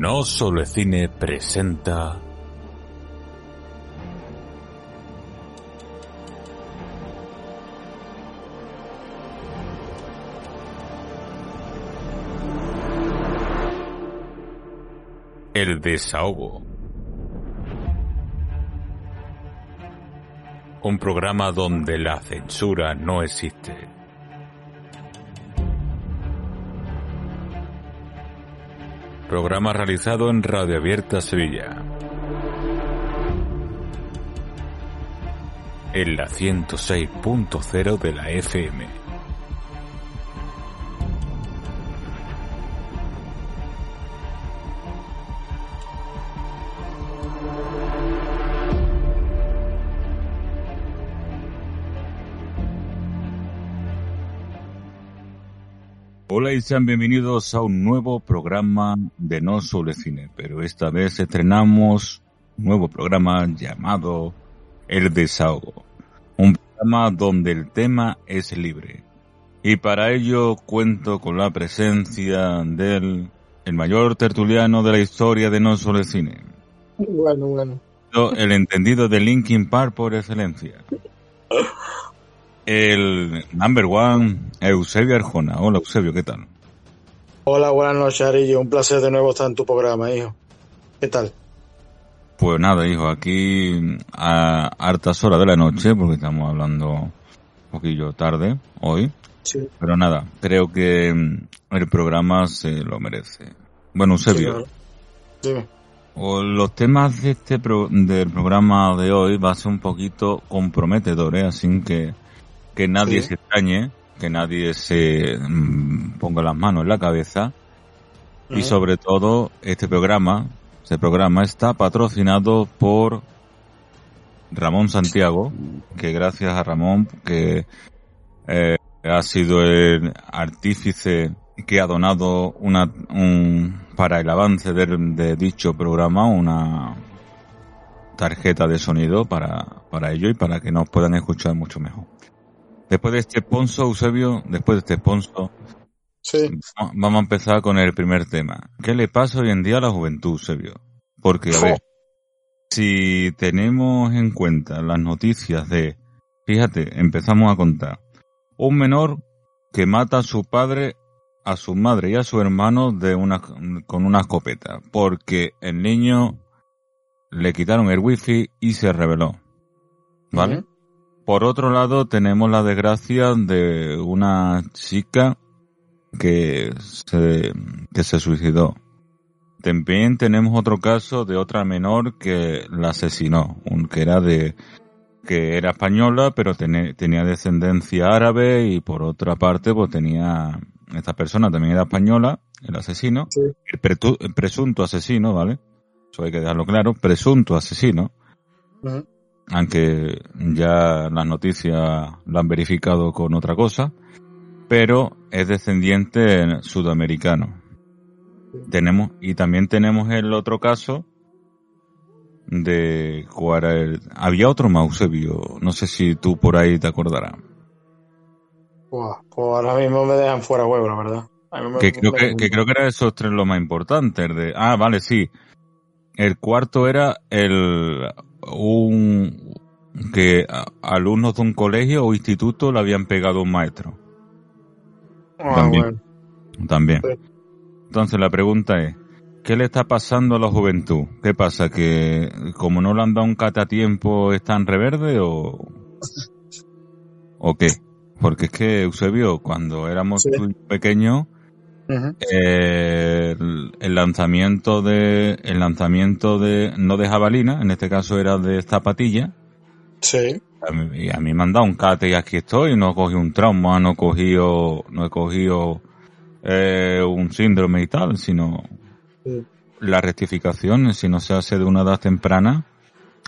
No Solo Cine presenta El desahogo. Un programa donde la censura no existe. Programa realizado en Radio Abierta Sevilla. En la 106.0 de la FM. Hola y sean bienvenidos a un nuevo programa de No Solo Cine, pero esta vez estrenamos un nuevo programa llamado El Desahogo, un programa donde el tema es libre. Y para ello cuento con la presencia del el mayor tertuliano de la historia de No Solo Cine. Bueno, bueno. El entendido de Linkin Park por excelencia. El number one, Eusebio Arjona. Hola Eusebio, ¿qué tal? Hola, buenas noches, Arillo. Un placer de nuevo estar en tu programa, hijo. ¿Qué tal? Pues nada, hijo, aquí a hartas horas de la noche, porque estamos hablando un poquillo tarde hoy. Sí. Pero nada, creo que mm, el programa se lo merece. Bueno, Eusebio, Dime. o los temas de este pro- del programa de hoy va a ser un poquito comprometedores, así que que nadie Sí. se extrañe, que nadie se mm, ponga las manos en la cabeza y sobre todo este programa, este programa está patrocinado por Ramón Santiago, que gracias a Ramón que eh, ha sido el artífice que ha donado una un, para el avance de, de dicho programa una tarjeta de sonido para, para ello y para que nos puedan escuchar mucho mejor. Después de este sponsor, Eusebio, después de este sponsor, Sí. Va- Vamos a empezar con el primer tema. ¿Qué le pasa hoy en día a la juventud, Sebio? Porque, a ver, si tenemos en cuenta las noticias de, fíjate, empezamos a contar, un menor que mata a su padre, a su madre y a su hermano de una, con una escopeta, porque el niño le quitaron el wifi y se rebeló. ¿Vale? Por otro lado, tenemos la desgracia de una chica que se, que se suicidó. También tenemos otro caso de otra menor que la asesinó, un que era de que era española, pero tenía descendencia árabe y por otra parte, pues tenía esta persona también era española, el asesino, Sí. el, presunto asesino, ¿vale? Eso hay que dejarlo claro, presunto asesino. Aunque ya las noticias lo han verificado con otra cosa, pero es descendiente sudamericano. Tenemos, y también tenemos el otro caso de el- había otro Mausebio, no sé si tú por ahí te acordarás, Pues ahora mismo me dejan fuera huevo, la verdad. Me- que creo me- que, que creo que eran esos tres los más importantes, de, ah, vale, sí. El cuarto era el, un, que alumnos de un colegio o instituto le habían pegado a un maestro. Ah, también. bueno. También. Sí. Entonces la pregunta es, ¿qué le está pasando a la juventud? ¿Qué pasa? ¿Que como no le han dado un cate a tiempo están reverde o, o qué? Porque es que, Eusebio, cuando éramos Sí. tú eh, el, el lanzamiento de, el lanzamiento de, no de jabalina, en este caso era de zapatilla, Sí. a mí, y a mí me han dado un cate y aquí estoy, no he cogido un trauma, no he cogido, no he cogido eh, un síndrome y tal, sino Sí. la rectificación, si no se hace de una edad temprana,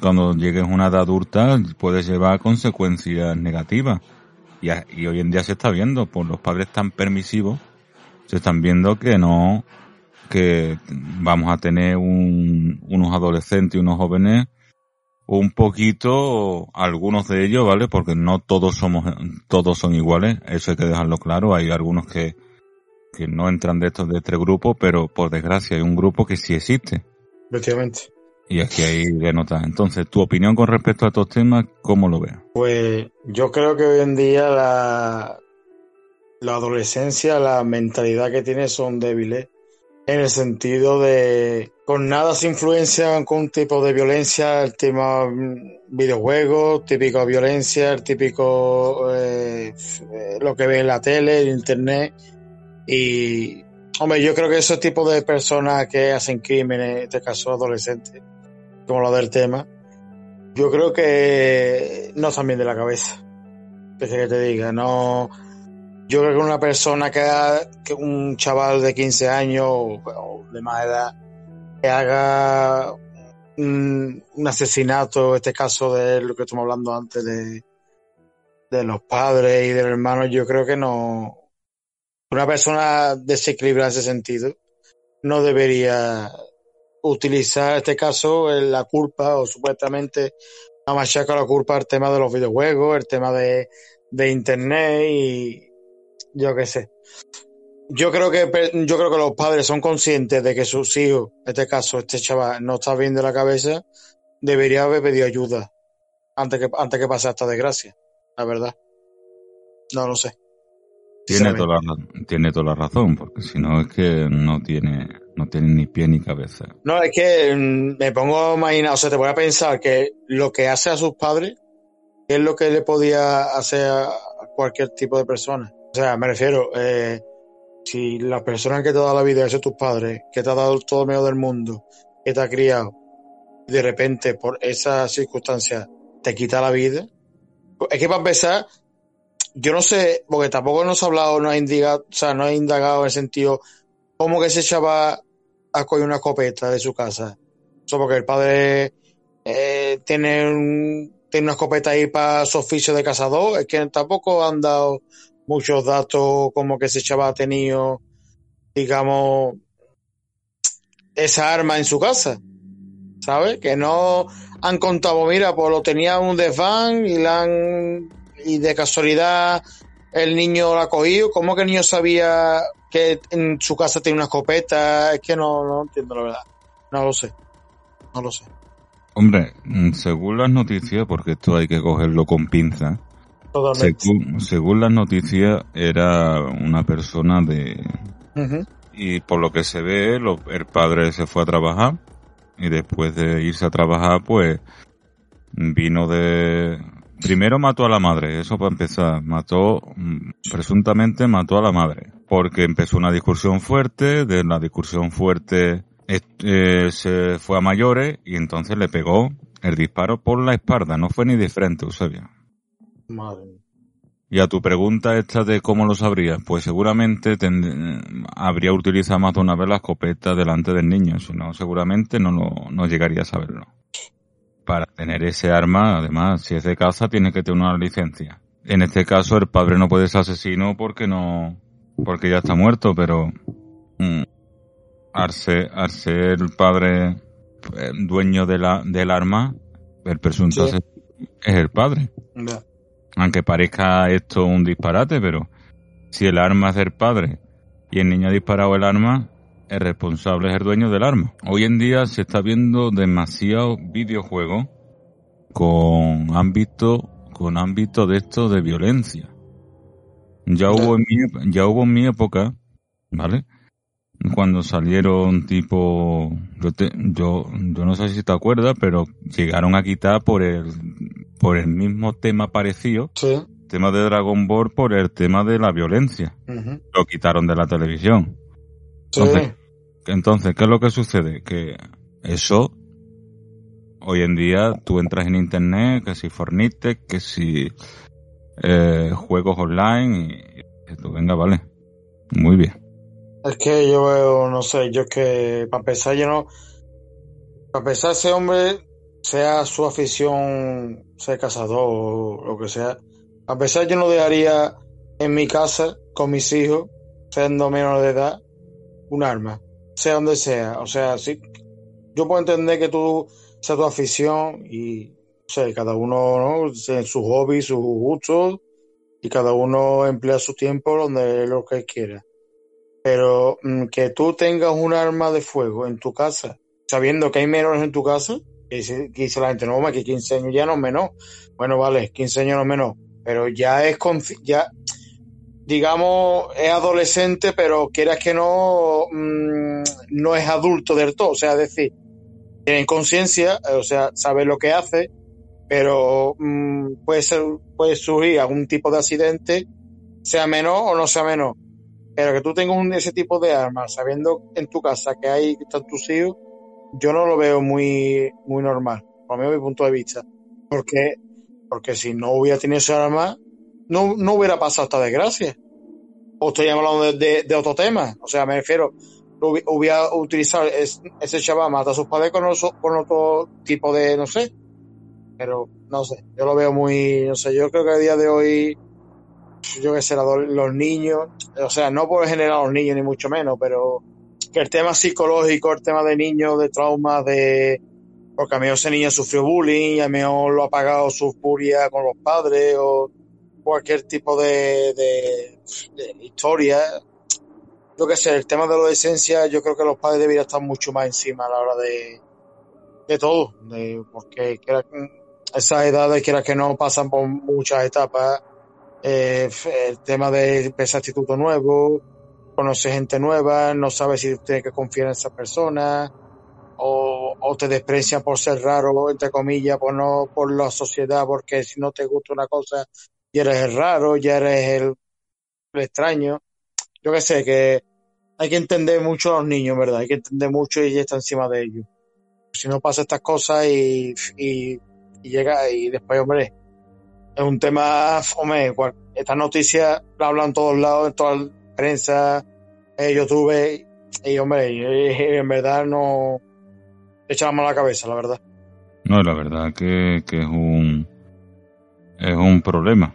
cuando llegues a una edad adulta, puede llevar a consecuencias negativas. Y, a- y hoy en día se está viendo, por los padres tan permisivos, se están viendo que no, que vamos a tener un- unos adolescentes y unos jóvenes un poquito, algunos de ellos, ¿vale? Porque no todos somos, todos son iguales, eso hay que dejarlo claro, hay algunos que que no entran de estos de este grupo, pero por desgracia hay un grupo que sí existe. Efectivamente. Y aquí hay de notar. Entonces, tu opinión con respecto a estos temas, ¿cómo lo ves? Pues yo creo que hoy en día la, la adolescencia, la mentalidad que tiene son débiles en el sentido de con nada se influencia con un tipo de violencia, el tema mm, videojuegos, típico violencia, el típico eh, lo que ve en la tele, en internet y hombre, yo creo que esos tipos de personas que hacen crímenes, en este caso adolescentes, como lo del tema, yo creo que no están bien de la cabeza. Que que te diga, no yo creo que una persona que, haga, que un chaval de 15 años o, de más edad que haga un, asesinato, en este caso de lo que estamos hablando antes de, de los padres y del hermano, yo creo que no. Una persona desequilibrada en ese sentido no debería utilizar este caso la culpa o supuestamente a machacar la culpa al tema de los videojuegos, el tema de, de internet y, yo qué sé. Yo creo que yo creo que los padres son conscientes de que sus hijos, en este caso, este chaval, no está bien de la cabeza, debería haber pedido ayuda antes que antes que pase esta desgracia, la verdad. No lo sé. Tiene toda, la, tiene toda la razón, porque si no es que no tiene, no tiene ni pie ni cabeza. No, es que mm, me pongo a imaginar, o sea, te voy a pensar que lo que hace a sus padres es lo que le podía hacer a cualquier tipo de persona. O sea, me refiero, eh, si la persona que te da la vida es tus padres, que te ha dado todo el medio del mundo, que te ha criado, de repente por esa circunstancia te quita la vida, es que para empezar, yo no sé, porque tampoco nos ha hablado, no ha indagado, o sea, no ha indagado en el sentido, cómo que ese chaval ha cogido una escopeta de su casa. Eso porque el padre eh, tiene, tiene una escopeta ahí para su oficio de cazador, es que tampoco han dado muchos datos como que ese chaval ha tenido, digamos, esa arma en su casa, ¿sabes? Que no han contado, mira, pues lo tenía un desván y la han, y de casualidad el niño la ha cogido, ¿cómo que el niño sabía que en su casa tiene una escopeta? Es que no, no entiendo la verdad, no lo sé, no lo sé. Hombre, según las noticias, porque esto hay que cogerlo con pinza, según, las noticias, era una persona de... Y por lo que se ve, el padre se fue a trabajar y después de irse a trabajar, pues vino de... Primero mató a la madre, eso para empezar. Mató, presuntamente mató a la madre. Porque empezó una discusión fuerte, de la discusión fuerte eh, se fue a mayores y entonces le pegó el disparo por la espalda, no fue ni de frente, Eusebio. Y a tu pregunta esta de cómo lo sabría, pues seguramente habría utilizado más de una vez la escopeta delante del niño, si no, seguramente no, no llegaría a saberlo. Para tener ese arma, además, si es de casa, tiene que tener una licencia. En este caso, el padre no puede ser asesino porque no, porque ya está muerto, pero mm, al, ser, el padre eh, dueño de la, del arma, el presunto es el padre. Aunque parezca esto un disparate, pero si el arma es del padre y el niño ha disparado el arma, el responsable es el dueño del arma. Hoy en día se está viendo demasiado videojuegos con ámbito, con ámbito de esto de violencia. Ya hubo en mi, ya hubo en mi época, ¿vale? Cuando salieron tipo, yo, yo, yo no sé si te acuerdas, pero llegaron a quitar por el por el mismo tema parecido, sí. tema de Dragon Ball por el tema de la violencia. Lo quitaron de la televisión. Entonces, entonces, ¿qué es lo que sucede? Que eso, hoy en día, tú entras en internet, que si Fornite, que si eh, juegos online, y tú, venga, vale. Muy bien. Es que yo veo, no sé, yo es que, para empezar, yo no. Para empezar, ese hombre sea su afición ser cazador o lo que sea, a pesar yo no dejaría en mi casa con mis hijos, siendo menor de edad, un arma, sea donde sea. O sea, sí, yo puedo entender que tú sea tu afición y, o cada uno, ¿no? Su hobby, sus gustos, y cada uno emplea su tiempo donde lo que quiera. Pero mm, que tú tengas un arma de fuego en tu casa, sabiendo que hay menores en tu casa, que dice, que dice la gente, no, que 15 años ya no es menor. Bueno, vale, 15 años no es menor, pero ya es, ya, digamos, es adolescente, pero quieras que no, mm, no es adulto del todo. O sea, es decir, tiene conciencia, o sea, sabe lo que hace, pero mm, puede ser, puede surgir algún tipo de accidente, sea menor o no sea menor. Pero que tú tengas ese tipo de armas, sabiendo en tu casa que hay que están tus hijos, yo no lo veo muy, muy normal, por mi punto de vista. Porque, porque si no hubiera tenido ese arma, no, no hubiera pasado esta desgracia. O estoy hablando de, otro tema. O sea, me refiero, hubiera utilizado ese chaval mata a sus padres con, con otro tipo de, no sé. Pero, no sé, yo lo veo muy, no sé, yo creo que a día de hoy, yo que sé, los niños, o sea, no por generar a los niños ni mucho menos, pero que el tema psicológico, el tema de niños, de traumas, de, porque a mí ese niño sufrió bullying, a mí lo ha pagado su furia con los padres o cualquier tipo de, de, historia. Yo qué sé, el tema de la adolescencia, yo creo que los padres deberían estar mucho más encima a la hora de, de todo, de, porque esas edades, quiera que no, pasan por muchas etapas. Eh, el tema de empezar instituto nuevo, conocer gente nueva, no sabes si tienes que confiar en esa persona, o, o te desprecian por ser raro, entre comillas, por no, por la sociedad, porque si no te gusta una cosa, ya eres el raro, ya eres el, extraño. Yo que sé, que hay que entender mucho a los niños, ¿verdad? Hay que entender mucho y ya está encima de ellos. Si no pasa estas cosas y, y, llega y después, hombre, es un tema, hombre, esta noticia la hablan todos lados, en toda la prensa, eh, YouTube, y hombre, en verdad no echa la mano a la cabeza, la verdad. No, la verdad que, que es un es un problema.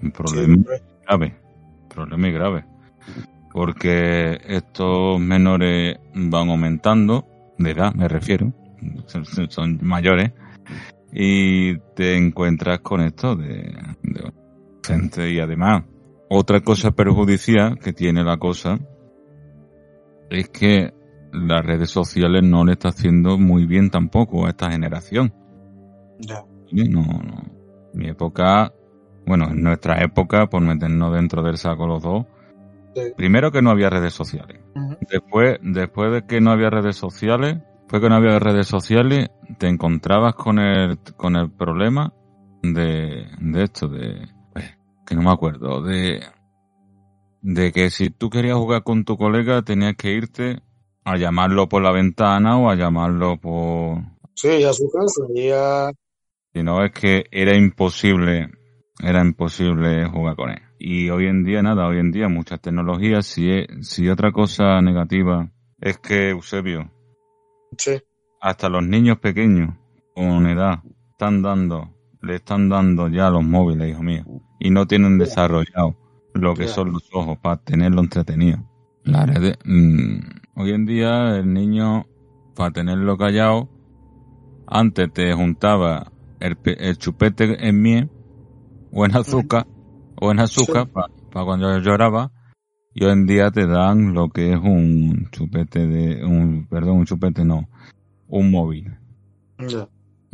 Un problema grave. problema grave. Porque estos menores van aumentando, de edad me refiero, son mayores, y te encuentras con esto de, gente y además otra cosa perjudicial que tiene la cosa es que las redes sociales no le está haciendo muy bien tampoco a esta generación. Ya. No, no. Mi época bueno, en nuestra época, por meternos dentro del saco los dos, primero que no había redes sociales. Después, después de que no había redes sociales, fue que no había redes sociales, te encontrabas con el, con el problema de, de esto, de, que no me acuerdo, de, de que si tú querías jugar con tu colega tenías que irte a llamarlo por la ventana o a llamarlo por... Sí, a su casa, y a... Si no, es que era imposible era imposible jugar con él. Y hoy en día nada, hoy en día muchas tecnologías, si, si otra cosa negativa es que Eusebio, sí. hasta los niños pequeños con edad están dando, le están dando ya los móviles, hijo mío, y no tienen desarrollado lo que son los ojos para tenerlo entretenido. La red, mm, hoy en día el niño, para tenerlo callado, antes te juntaba el, el chupete en miel o en azúcar, o en azúcar para cuando lloraba, y hoy en día te dan lo que es un chupete de, un, perdón, un chupete no, un móvil.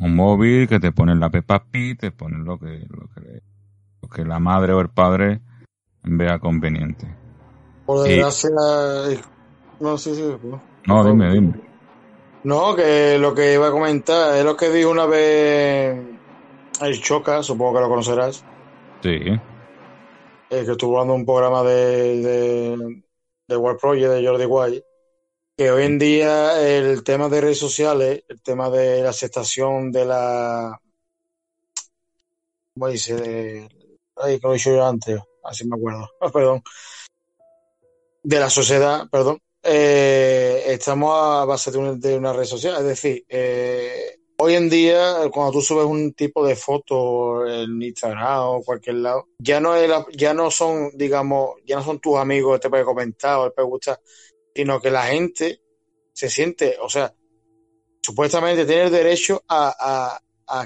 Un móvil que te ponen la Peppa Pig, te ponen lo que, lo que, lo que la madre o el padre vea conveniente. Por desgracia, no, sí, sí, no. no, dime, dime. No, que lo que iba a comentar es lo que dijo una vez el Choca, supongo que lo conocerás. Sí. Eh, que estuvo hablando un programa de, de, de World Project de Jordi White, que hoy en día el tema de redes sociales, el tema de la aceptación de la. ¿Cómo dice? De, ay, que lo he dicho yo antes, así me acuerdo, perdón. De la sociedad, perdón. Eh, estamos a base de una, de una red social, es decir, eh, Hoy en día, cuando tú subes un tipo de foto en Instagram o cualquier lado, ya no es ya no son, digamos, ya no son tus amigos te pueden comentar o te puede gustar, sino que la gente se siente, o sea, supuestamente tiene el derecho a,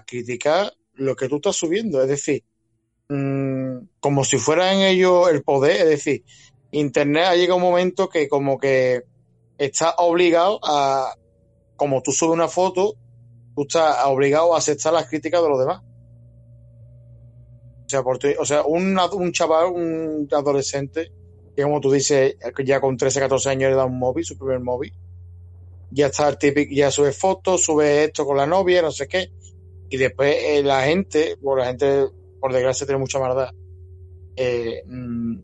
criticar lo que tú estás subiendo, es decir, mm, como si fueran ellos el poder, es decir, Internet ha llegado un momento que como que está obligado a, como tú subes una foto, tú estás obligado a aceptar las críticas de los demás. O sea, por o sea un, un chaval, un adolescente, que como tú dices, ya con 13, 14 años le da un móvil, su primer móvil, ya está el típico, ya sube fotos, sube esto con la novia, no sé qué, y después eh, la gente, bueno, la gente, por desgracia, tiene mucha maldad, eh, mm,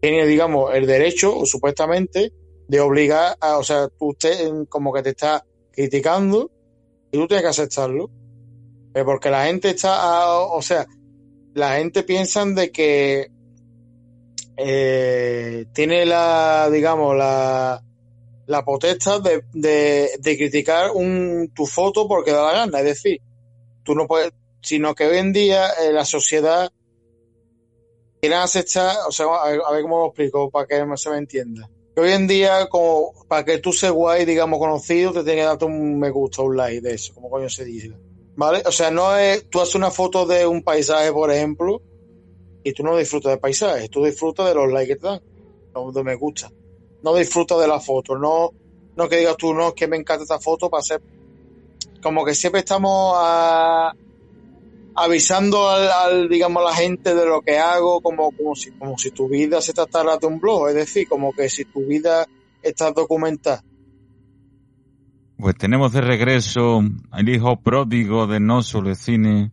tiene, digamos, el derecho, supuestamente, de obligar a, o sea, tú usted como que te está criticando y tú tienes que aceptarlo. Eh, porque la gente está, o sea, la gente piensa de que eh, tiene la, digamos, la, la potestad de, de, criticar un, tu foto porque da la gana. Es decir, tú no puedes, sino que hoy en día eh, la sociedad quiere aceptar, o sea, a, ver cómo lo explico para que se me entienda. hoy en día, como para que tú seas guay, digamos, conocido, te tiene que darte un me gusta, un like de eso, como coño se dice. ¿Vale? O sea, no es, tú haces una foto de un paisaje, por ejemplo, y tú no disfrutas del paisaje, tú disfrutas de los likes que te dan, de me gusta. No disfrutas de la foto, no, no que digas tú, no, que me encanta esta foto para ser, como que siempre estamos avisando al, digamos, a la gente de lo que hago, como, como si, como si tu vida se tratara de un blog, es decir, como que si tu vida está documentada. Pues tenemos de regreso al hijo pródigo de No Solo Cine,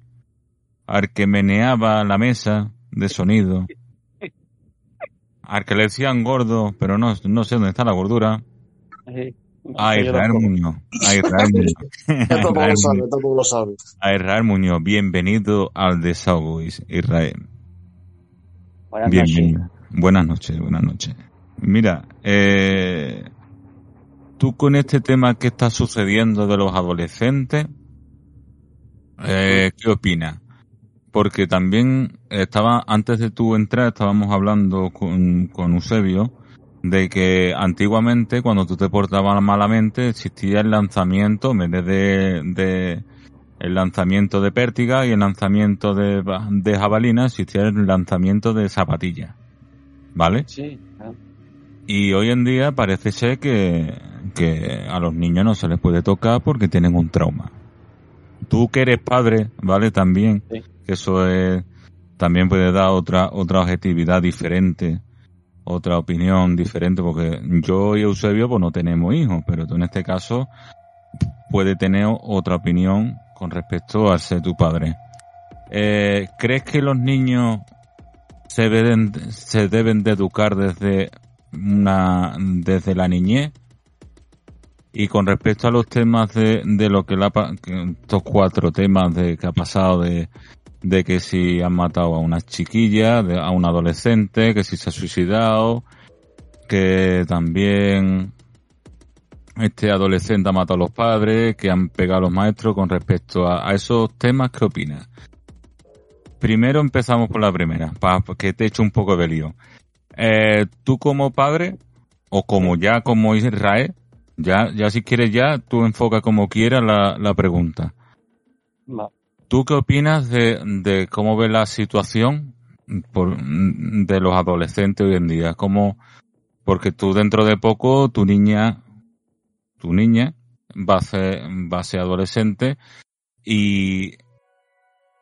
al que meneaba la mesa, de sonido. Al que le decían gordo, pero no, no sé dónde está la gordura. A Israel Muñoz. A Israel Muñoz. A Israel Muñoz. Bienvenido al desahogo, Israel. Buenas Bienvenido. noches. Buenas noches, buenas noches. Mira, eh, tú con este tema que está sucediendo de los adolescentes, eh, ¿qué opinas? Porque también estaba, antes de tu entrar, estábamos hablando con, con Eusebio de que antiguamente cuando tú te portabas malamente existía el lanzamiento, en vez de, de el lanzamiento de pértiga y el lanzamiento de, de jabalina, existía el lanzamiento de zapatillas. ¿Vale? Sí. Y hoy en día parece ser que, que a los niños no se les puede tocar porque tienen un trauma. Tú que eres padre, ¿vale? También. Sí eso es, también puede dar otra, otra objetividad diferente, otra opinión diferente, porque yo y Eusebio pues no tenemos hijos, pero tú en este caso puede tener otra opinión con respecto a ser tu padre. Eh, ¿Crees que los niños se deben, se deben de educar desde una, desde la niñez? Y con respecto a los temas de, de lo que la, estos cuatro temas de que ha pasado de, de que si han matado a una chiquilla, a un adolescente, que si se ha suicidado, que también este adolescente ha matado a los padres, que han pegado a los maestros con respecto a, esos temas, ¿qué opinas? Primero empezamos por la primera, para que te eche un poco de lío. Eh, tú como padre, o como ya como Israel, ya, ya si quieres ya, tú enfoca como quieras la, la pregunta. ¿Tú qué opinas de, de cómo ve la situación por, de los adolescentes hoy en día? ¿Cómo, porque tú dentro de poco, tu niña, tu niña va a ser, va a ser adolescente y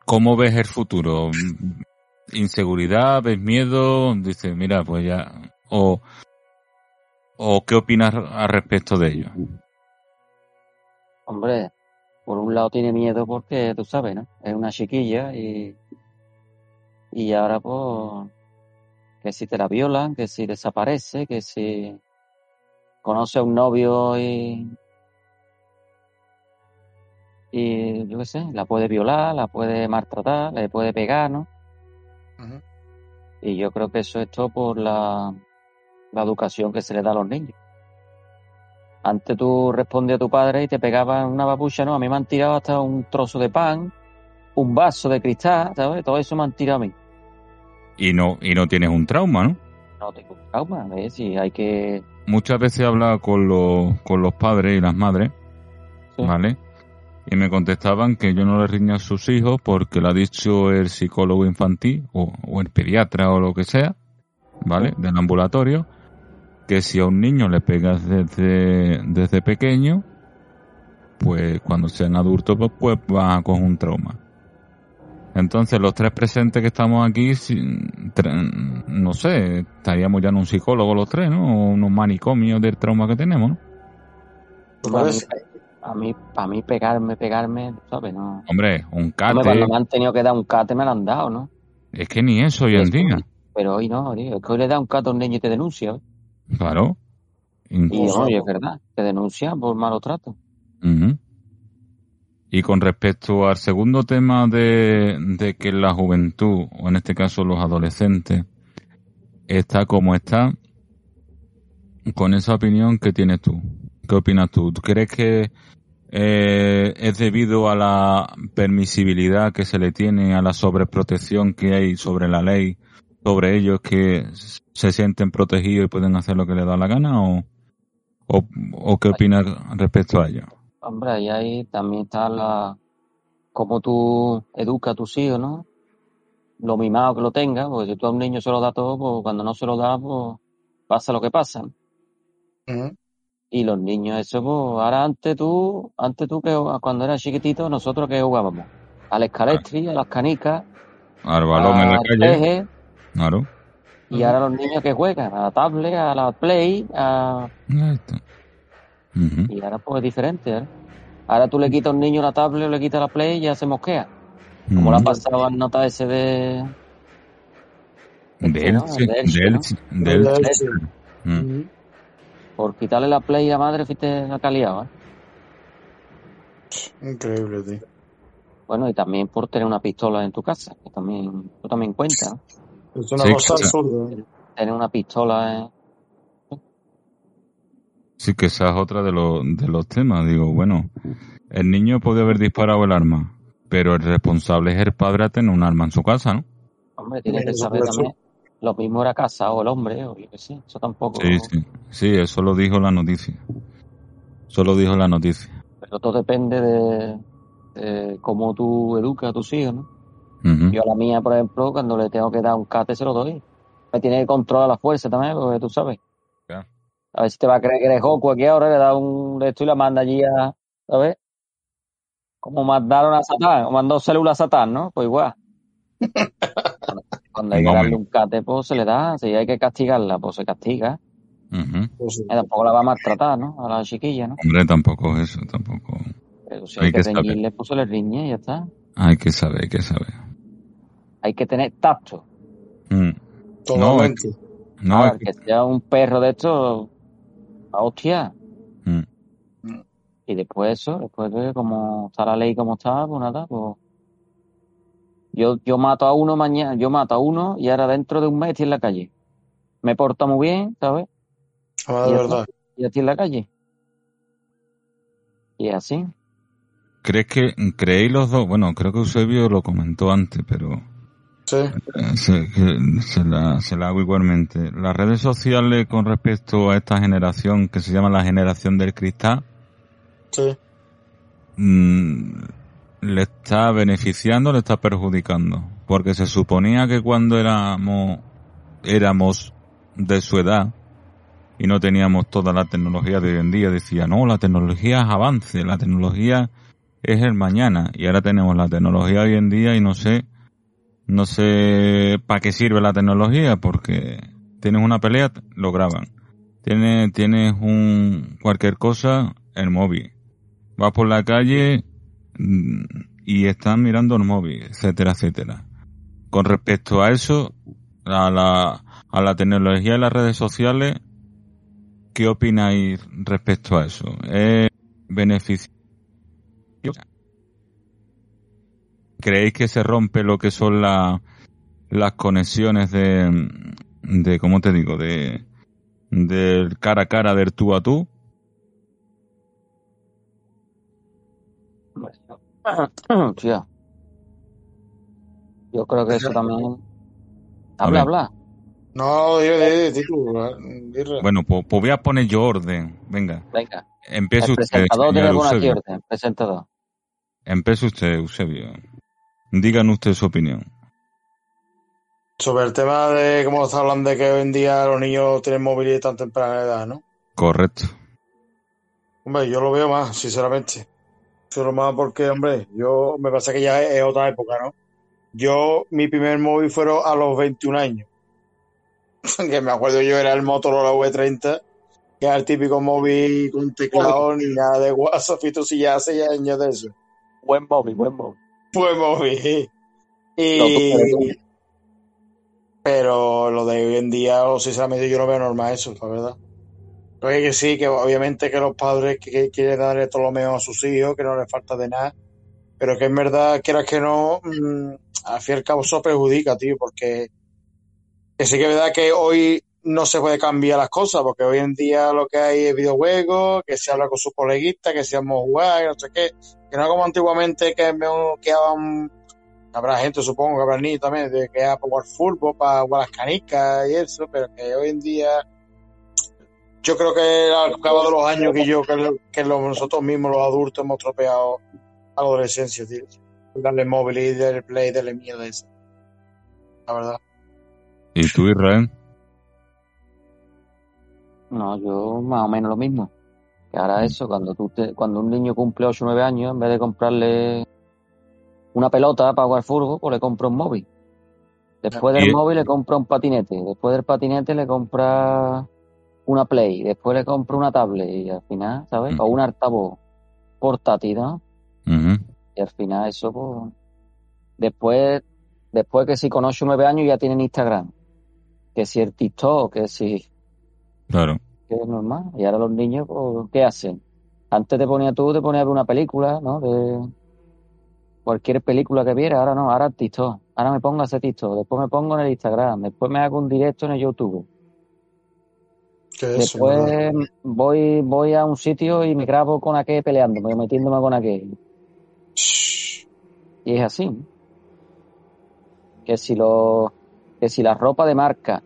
¿cómo ves el futuro? ¿Inseguridad? ¿Ves miedo? Dice, mira, pues ya, o, o qué opinas al respecto de ello? Hombre, por un lado tiene miedo porque tú sabes, ¿no? Es una chiquilla y, y ahora pues que si te la violan, que si desaparece, que si conoce a un novio y y yo qué sé, la puede violar, la puede maltratar, le puede pegar, ¿no? Y yo creo que eso es todo por la, la educación que se le da a los niños. Antes tú respondías a tu padre y te pegaban una babucha, ¿no? A mí me han tirado hasta un trozo de pan, un vaso de cristal, ¿sabes? Todo eso me han tirado a mí. Y no, y no tienes un trauma, ¿no? No tengo un trauma, ¿ves? Si hay que... Muchas veces he hablado con los, con los padres y las madres, ¿vale? Y me contestaban que yo no le riño a sus hijos porque lo ha dicho el psicólogo infantil o, o el pediatra o lo que sea, ¿vale? Del ambulatorio, que si a un niño le pegas desde, desde pequeño, pues cuando sean adultos, pues, pues va a coger un trauma. Entonces, los tres presentes que estamos aquí, no sé, estaríamos ya en un psicólogo los tres, ¿no? O unos manicomios del trauma que tenemos, ¿no? Pues a mí, a mí pegarme, pegarme, ¿sabes? No. Hombre, un cate. cuando me han tenido que dar un cate me lo han dado, ¿no? Es que ni eso hoy en día. Pero hoy no, tío. Es que hoy le da un cate a un niño y te denuncia. ¿eh? Claro. Y oye, es verdad, te denuncia por malo trato. Y con respecto al segundo tema de, de que la juventud, o en este caso los adolescentes, está como está, con esa opinión, ¿qué tienes tú? ¿Qué opinas tú? ¿Tú crees que eh, es debido a la permisibilidad que se le tiene, a la sobreprotección que hay sobre la ley, sobre ellos que se sienten protegidos y pueden hacer lo que les da la gana? ¿O, o, qué opinas respecto a ello? Hombre, y ahí también está la cómo tú educas a tus hijos, ¿no? Lo mimado que lo tengas, porque si tú a un niño se lo da todo, pues cuando no se lo da, pues pasa lo que pasa. Y los niños, eso, pues, ahora antes tú, antes tú que cuando eras chiquitito, nosotros que jugábamos, al escalestri, a las canicas, al balón en la calle. Claro. Y ahora los niños que juegan, a la tablet, a la play, a... Y ahora pues es diferente, ¿eh? Ahora tú le quitas a un niño la tablet o le quitas la play y ya se mosquea. Como la pasaba en nota ese de... Del, del, del, por quitarle la play a madre, fuiste la calidad, ¿eh? Increíble, tío. Bueno, y también por tener una pistola en tu casa, que también, tú también cuenta. Es una cosa absurda. Tener una pistola Sí, que esa es otra de, los de los temas. Digo, bueno, el niño puede haber disparado el arma, pero el responsable es el padre a tener un arma en su casa, ¿no? Hombre, tiene que saber también lo mismo era casado el hombre, o yo qué sé, eso tampoco. Sí, sí, sí, eso lo dijo la noticia. Eso lo dijo la noticia. Pero todo depende de, cómo tú educas a tus hijos, ¿no? Yo a la mía, por ejemplo, cuando le tengo que dar un cate, se lo doy. Me tiene que controlar la fuerza también, porque tú sabes. A ver si te va a creer que eres Goku aquí ahora, le da un de esto y la manda allí a, ¿sabes? Como mandaron a Satán, o mandó células a Satán, ¿no? Pues igual. Cuando hay que darle un cate, pues se le da. Si hay que castigarla, pues se castiga. Pues tampoco la va a maltratar, ¿no? A la chiquilla, ¿no? Hombre, tampoco eso, tampoco. Pero si hay, que, reñirle, pues se le riñe y ya está. Hay que saber, hay que saber. Hay que tener tacto. Mm. No, no que sea un perro de estos, a hostia. Mm. Y después eso, después de como está la ley como está, pues nada, pues yo, yo mato a uno mañana, yo mato a uno y ahora dentro de un mes estoy en la calle. Me porta muy bien, ¿sabes? Ah, de verdad. Y estoy en la calle. Y así. ¿Crees que, creéis los dos? Bueno, creo que Eusebio lo comentó antes, pero... Sí. Se, la, se la hago igualmente. Las redes sociales con respecto a esta generación que se llama la generación del cristal. Sí. Mmm, le está beneficiando, le está perjudicando. Porque se suponía que cuando éramos, éramos de su edad y no teníamos toda la tecnología de hoy en día, decía, no, la tecnología es avance, la tecnología es el mañana. Y ahora tenemos la tecnología hoy en día y no sé, no sé para qué sirve la tecnología, porque tienes una pelea, lo graban. Tienes, tienes un, cualquier cosa, el móvil. Vas por la calle, y están mirando el móvil, etcétera, etcétera. Con respecto a eso, a la, a la tecnología y las redes sociales, ¿qué opináis respecto a eso? ¿Es beneficio? ¿Creéis que se rompe lo que son la, las conexiones de, de, ¿cómo te digo? De, del cara a cara, del tú a tú? Yo creo que eso también. Habla, habla. No, yo, Bueno, pues, pues, voy a poner yo orden. Venga. Venga. Empiece usted. Presentador tiene orden. Presentador. Empiece usted, Eusebio. Díganos usted su opinión. Sobre el tema de cómo está hablando de que hoy en día los niños tienen móviles tan temprana edad, ¿no? Correcto. Hombre, yo lo veo más, sinceramente. Solo más porque, hombre, yo me pasa que ya es, es otra época, ¿no? Yo, mi primer móvil fueron a los 21 años. que me acuerdo yo era el Motorola V30, que era el típico móvil con teclado ni nada de WhatsApp y tú sí ya hace ya años de eso. Buen móvil, buen móvil. Móvil. Lo Y... Pero lo de hoy en día, o sinceramente, yo no veo normal eso, la verdad. Oye, que sí, que obviamente que los padres que, que quieren darle todo lo mejor a sus hijos, que no les falta de nada, pero que en verdad, quieras que no, mm, al fin y al cabo eso perjudica, tío, porque que sí que es verdad que hoy no se puede cambiar las cosas, porque hoy en día lo que hay es videojuegos, que se habla con sus coleguitas, que se vamos a jugar, no sé qué, que no como antiguamente que me quedaban, habrá gente supongo, que habrá niños también, de que era para jugar fútbol, para jugar las canicas y eso, pero que hoy en día yo creo que al cabo de los años que yo, que, lo- que lo- nosotros mismos los adultos hemos tropeado a la adolescencia, tío. Darle móvil y darle play, darle miedo a eso. La verdad. ¿Y tú, Israel? No, yo más o menos lo mismo. Que ahora eso, cuando tú te- cuando un niño cumple 8 o 9 años, en vez de comprarle una pelota para jugar fútbol, pues le compra un móvil. Después del móvil le compra un patinete. Después del patinete le compra una Play. Después le compra una tablet. Y al final, ¿sabes? O un altavoz portátil, ¿no? Y al final eso, pues... Después, después que si con 8 o 9 años ya tienen Instagram. Que si el TikTok, que si... Claro. Que es normal. Y ahora los niños, pues, ¿qué hacen? Antes te ponía tú, te ponía a ver una película, ¿no? De cualquier película que viera, ahora no, ahora TikTok. Ahora me pongo a hacer TikTok, después me pongo en el Instagram, después me hago un directo en el YouTube. Después voy, voy a un sitio y me grabo con aquel peleándome, metiéndome con aquel. Y es así. Que si lo, que si la ropa de marca,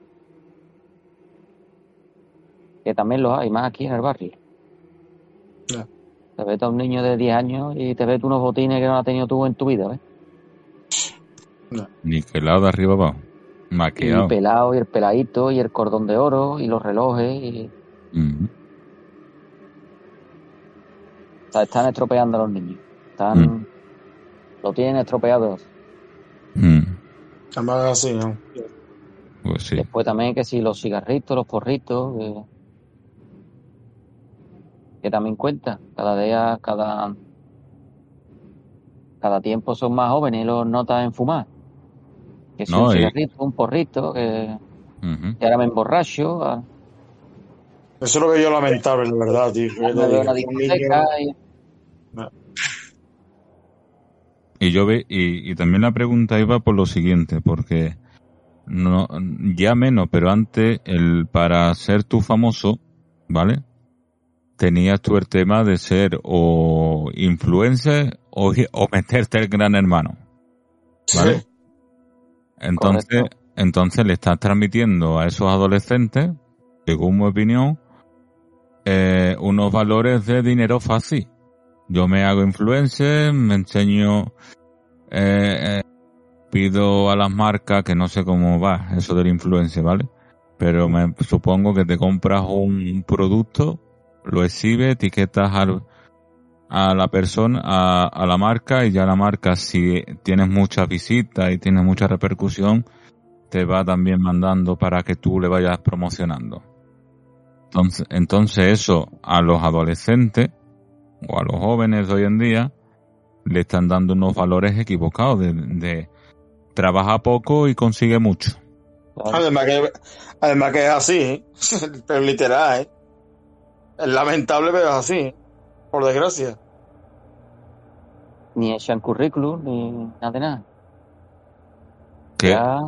que también los hay, más aquí en el barrio. Te ves a un niño de 10 años y te ves unos botines que no has tenido tú en tu vida, ¿ves? Niquelado de arriba abajo. Y Maqueado. el pelado y el peladito y el cordón de oro y los relojes y o sea, están estropeando a los niños. Están, Mm. lo tienen estropeado. Mm. Además así, ¿no? Pues sí. Después también que si los cigarritos, los porritos, que, que también cuenta. Cada día, cada, cada tiempo son más jóvenes y los notas en fumar. Que si No, un y- cigarrito, un porrito, que, que ahora me emborracho, a- Eso es lo que yo lamentable, la verdad, tío. Y yo ve, y, y también la pregunta iba por lo siguiente, porque no, ya menos, pero antes, el, para ser tú famoso, ¿vale? Tenías tú el tema de ser o influencer o, o meterte el gran hermano, ¿vale? Sí. Entonces, Correcto. entonces le estás transmitiendo a esos adolescentes, según mi opinión, eh, unos valores de dinero fácil. Yo me hago influencer, me enseño, eh, eh, pido a las marcas, que no sé cómo va eso del influencer, ¿vale? Pero me supongo que te compras un producto, lo exhibes, etiquetas a la persona, a, la marca y ya la marca si tienes muchas visitas y tienes mucha repercusión, te va también mandando para que tú le vayas promocionando. Entonces, entonces eso a los adolescentes o a los jóvenes de hoy en día le están dando unos valores equivocados de, trabaja poco y consigue mucho. Además que, además que es así, ¿eh? pero literal, ¿eh? Es lamentable, pero es así, por desgracia. ni echan currículum ni nada de nada. Que, Ya,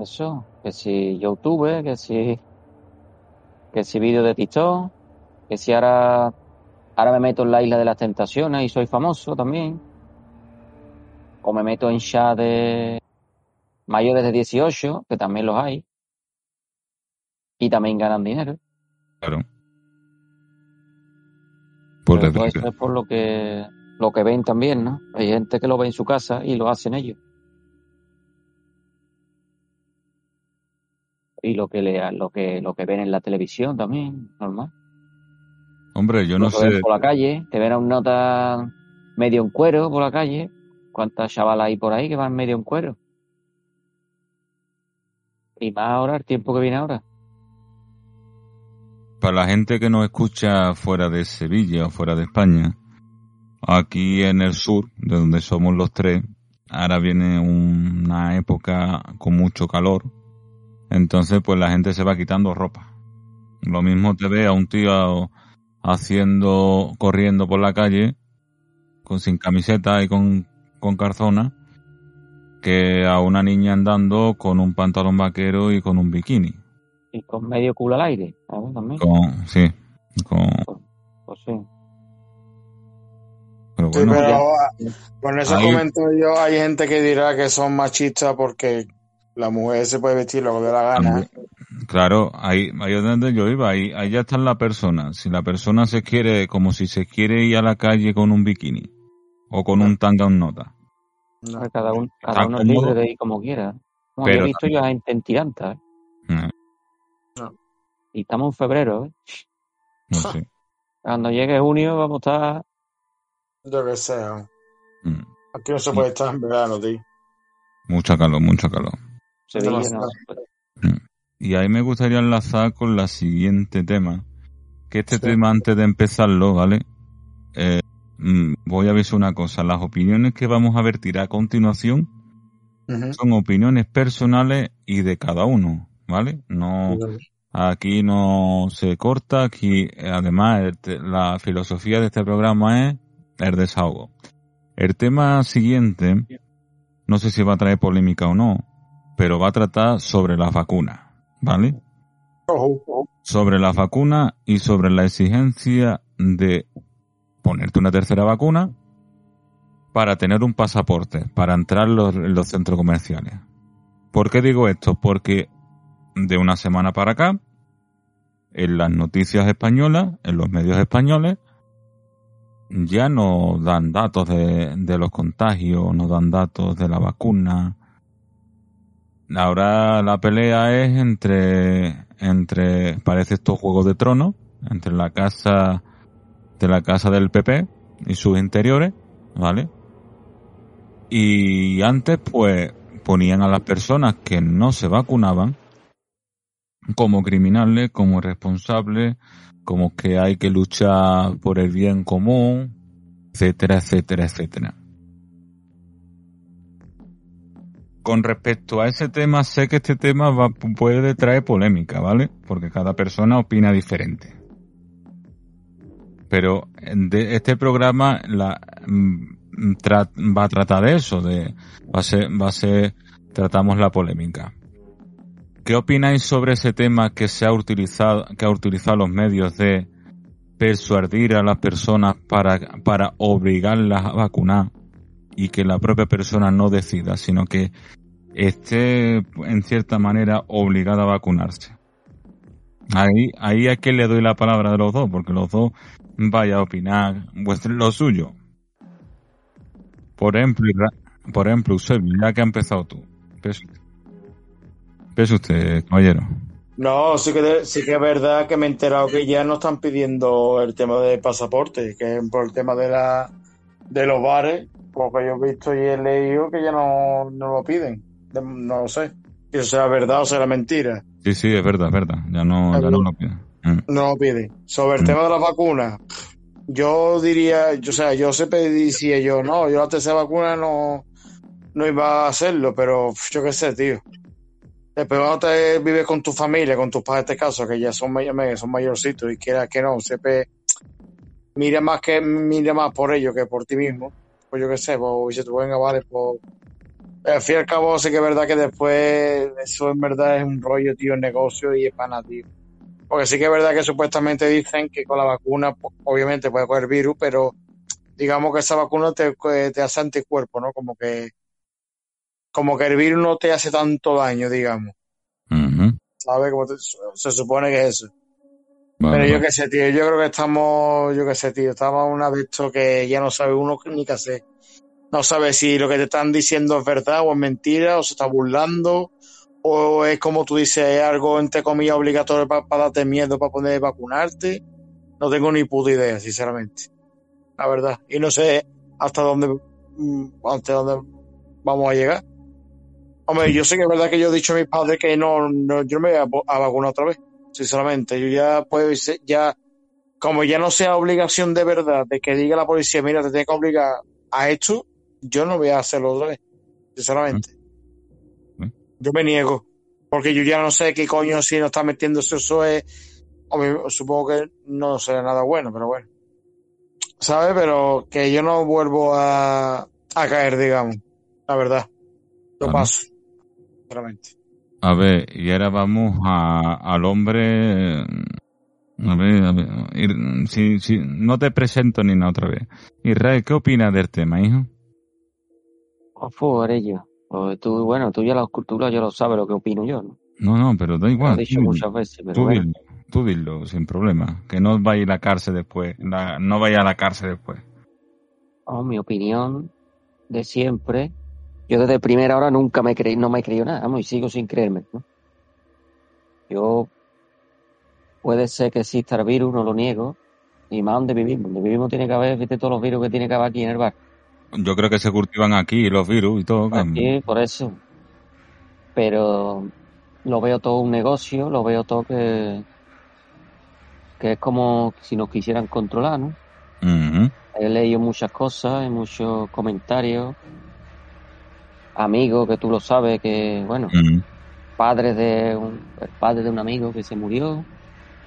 eso, que si YouTube, que si, que si vídeo de TikTok, que si ahora, ahora me meto en la isla de las tentaciones y soy famoso también. O me meto en chat de mayores de 18, que también los hay. Y también ganan dinero. claro. Por Pero eso es por lo que, lo que ven también, ¿no? Hay gente que lo ve en su casa y lo hacen ellos. Y lo que le, lo que, lo que ven en la televisión también, normal. Hombre, yo no Lo sé. por la calle, te ven a un nota medio en cuero por la calle. ¿Cuántas chavalas hay por ahí que van medio en cuero? Y más ahora, el tiempo que viene ahora. Para la gente que nos escucha fuera de Sevilla o fuera de España, aquí en el sur, de donde somos los tres, ahora viene una época con mucho calor. Entonces, pues la gente se va quitando ropa. Lo mismo te ve a un tío haciendo, corriendo por la calle, con sin camiseta y con, con que a una niña andando con un pantalón vaquero y con un bikini. Y con medio culo al aire, ¿sabes? También. Con, sí, con, Pues sí. pero Sí, bueno, pero ya. ah, con esos Ahí- comentarios hay gente que dirá que son machistas porque la mujer se puede vestir lo que le dé la gana. Claro, ahí, ahí es donde yo iba, ahí, ahí ya está la persona. Si la persona se quiere, como si se quiere ir a la calle con un bikini o con un tanga un nota. No. Cada, un, cada uno es libre de ir como quiera. Como Pero he visto yo a gente en tiranta, ¿eh? Mm, Y estamos en febrero, ¿eh? No sé. Cuando llegue junio vamos a estar... Yo que. ¿no? Mm, Aquí no se puede estar en verano, tío. Mucha calor, mucha calor. Sevilla, no. Y ahí me gustaría enlazar con la siguiente tema. Que este Sí. tema, antes de empezarlo, ¿vale? Eh, mm, voy a avisar una cosa. Las opiniones que vamos a vertir a continuación son opiniones personales y de cada uno, ¿vale? No, aquí no se corta, aquí además la filosofía de este programa es el desahogo. El tema siguiente, no sé si va a traer polémica o no, pero va a tratar sobre las vacunas, ¿vale? Sobre las vacunas y sobre la exigencia de ponerte una tercera vacuna para tener un pasaporte, para entrar en los, los centros comerciales. ¿Por qué digo esto? Porque de una semana para acá, en las noticias españolas, en los medios españoles, ya no dan datos de, los contagios, no dan datos de la vacuna. Ahora la pelea es entre, entre, parece estos juegos de tronos, entre la casa, de la casa del PP y sus interiores, ¿vale? Y antes, pues, ponían a las personas que no se vacunaban como criminales, como responsables, como que hay que luchar por el bien común, etcétera, etcétera, etcétera. Con respecto a ese tema, sé que este tema puede traer polémica, ¿vale? Porque cada persona opina diferente. Pero de este programa la, mm, va a tratar de eso, de, va a ser, va a ser, tratamos la polémica. ¿Qué opináis sobre ese tema que se ha utilizado, que ha utilizado los medios de persuadir a las personas para, para obligarlas a vacunar y que la propia persona no decida, sino que esté en cierta manera obligada a vacunarse? Ahí, ahí a que le doy la palabra de los dos, porque los dos vaya a opinar lo suyo. Por ejemplo, por ejemplo, Eusebio, ya que ha empezado tú. Pese pese usted, caballero. No, sí que, sí que es verdad que me he enterado que ya no están pidiendo el tema de pasaporte, que es por el tema de la de los bares, porque yo he visto y he leído que ya no, no lo piden. De- No lo sé. Si eso será verdad o será mentira. Sí, sí, es verdad, es verdad. Ya no, ya no lo pido. Mm. No lo piden. Sobre el Mm. tema de las vacunas, yo diría, yo, o sea, yo siempre decía yo, no, yo la tercera vacuna no, no iba a hacerlo, pero yo qué sé, tío. Después cuando te vives con tu familia, con tus padres en este caso, que ya son, son mayorcitos y quieras que no, siempre mira más que mira más por ellos que por ti mismo. Pues yo qué sé, pues si tú venga, vale, pues al fin y al cabo sí que es verdad que después eso en verdad es un rollo, tío, negocio y es pana, tío. Porque sí que es verdad que supuestamente dicen que con la vacuna, pues, obviamente puede coger virus, pero digamos que esa vacuna te, te hace anticuerpo, ¿no? Como que, como que el virus no te hace tanto daño, digamos. ¿Sabes? Como te- se supone que es eso. Pero yo qué sé, tío, yo creo que estamos, yo qué sé, tío, estamos una de esto que ya no sabe uno ni qué hacer. No sabe si lo que te están diciendo es verdad o es mentira, o se está burlando, o es como tú dices, es algo entre comillas obligatorio para, darte miedo para poder vacunarte. No tengo ni puta idea, sinceramente. La verdad. Y no sé hasta dónde, mm, hasta dónde vamos a llegar. Hombre, yo sé que es verdad que yo he dicho a mis padres que no, no yo me voy a, a vacunar otra vez. Sinceramente, yo ya pues ya, como ya no sea obligación de verdad de que diga la policía, mira, te tiene que obligar a esto, yo no voy a hacerlo otra vez. Sinceramente. Yo me niego. Porque yo ya no sé qué coño si no está metiéndose eso es. supongo que no será nada bueno, pero bueno. ¿Sabes? Pero que yo no vuelvo a, a caer, digamos. La verdad. Lo paso. A ver, y ahora vamos a, al hombre. A ver, a ver. Si, si, no te presento ni nada otra vez. Israel, ¿qué opinas del tema, hijo? Por ello. Pues tú, bueno, tú ya la cultura ya lo sabes lo que opino yo, ¿no? No, no, pero da igual. Lo he dicho muchas veces, pero tú, bueno. dilo, tú dilo, sin problema. Que no vaya a la cárcel después. La- no vaya a la cárcel después. Oh, mi opinión de siempre. Yo desde primera hora nunca me creí, no me he creído nada, vamos, y sigo sin creerme, ¿no? Yo puede ser que exista el virus, no lo niego, y más donde vivimos. Donde vivimos tiene que haber, viste, todos los virus que tiene que haber aquí en el bar. Yo creo que se cultivan aquí los virus y todo. Aquí, por eso. Pero lo veo todo un negocio, lo veo todo que, que es como si nos quisieran controlar, ¿no? He leído muchas cosas, muchos comentarios, amigos que tú lo sabes, que, bueno, padres de un, el padre de un amigo que se murió,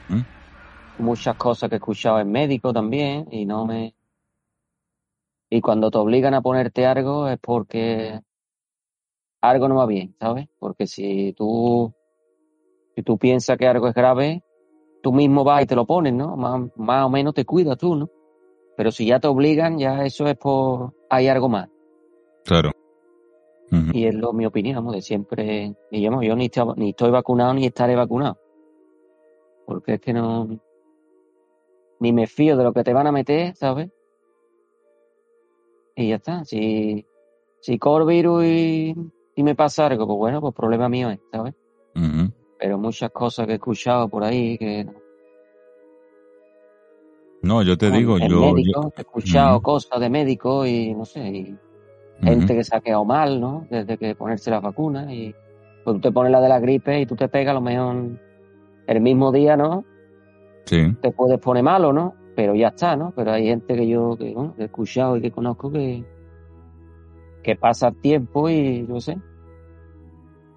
¿Mm? muchas cosas que he escuchado en médico también, y no me... Y cuando te obligan a ponerte algo es porque algo no va bien, ¿sabes? Porque si tú, si tú piensas que algo es grave, tú mismo vas y te lo pones, ¿no? Más, más o menos te cuidas tú, ¿no? Pero si ya te obligan, ya eso es por... hay algo más. Claro. Y es lo, mi opinión, vamos, de siempre. Y yo, yo ni, estoy, ni estoy vacunado ni estaré vacunado. Porque es que no. Ni me fío de lo que te van a meter, ¿sabes? Y ya está. Si, si cojo el virus y, y me pasa algo, pues bueno, pues problema mío es, ¿sabes? Pero muchas cosas que he escuchado por ahí que. No, yo te Bueno, digo, yo. he escuchado cosas de médicos y no sé, y Gente que se ha quedado mal, ¿no? Desde que ponerse las vacunas y pues tú te pones la de la gripe y tú te pegas a lo mejor el mismo día, ¿no? Sí. Te puedes poner malo, ¿no? Pero ya está, ¿no? Pero hay gente que yo que, bueno, que he escuchado y que conozco que que pasa el tiempo y yo sé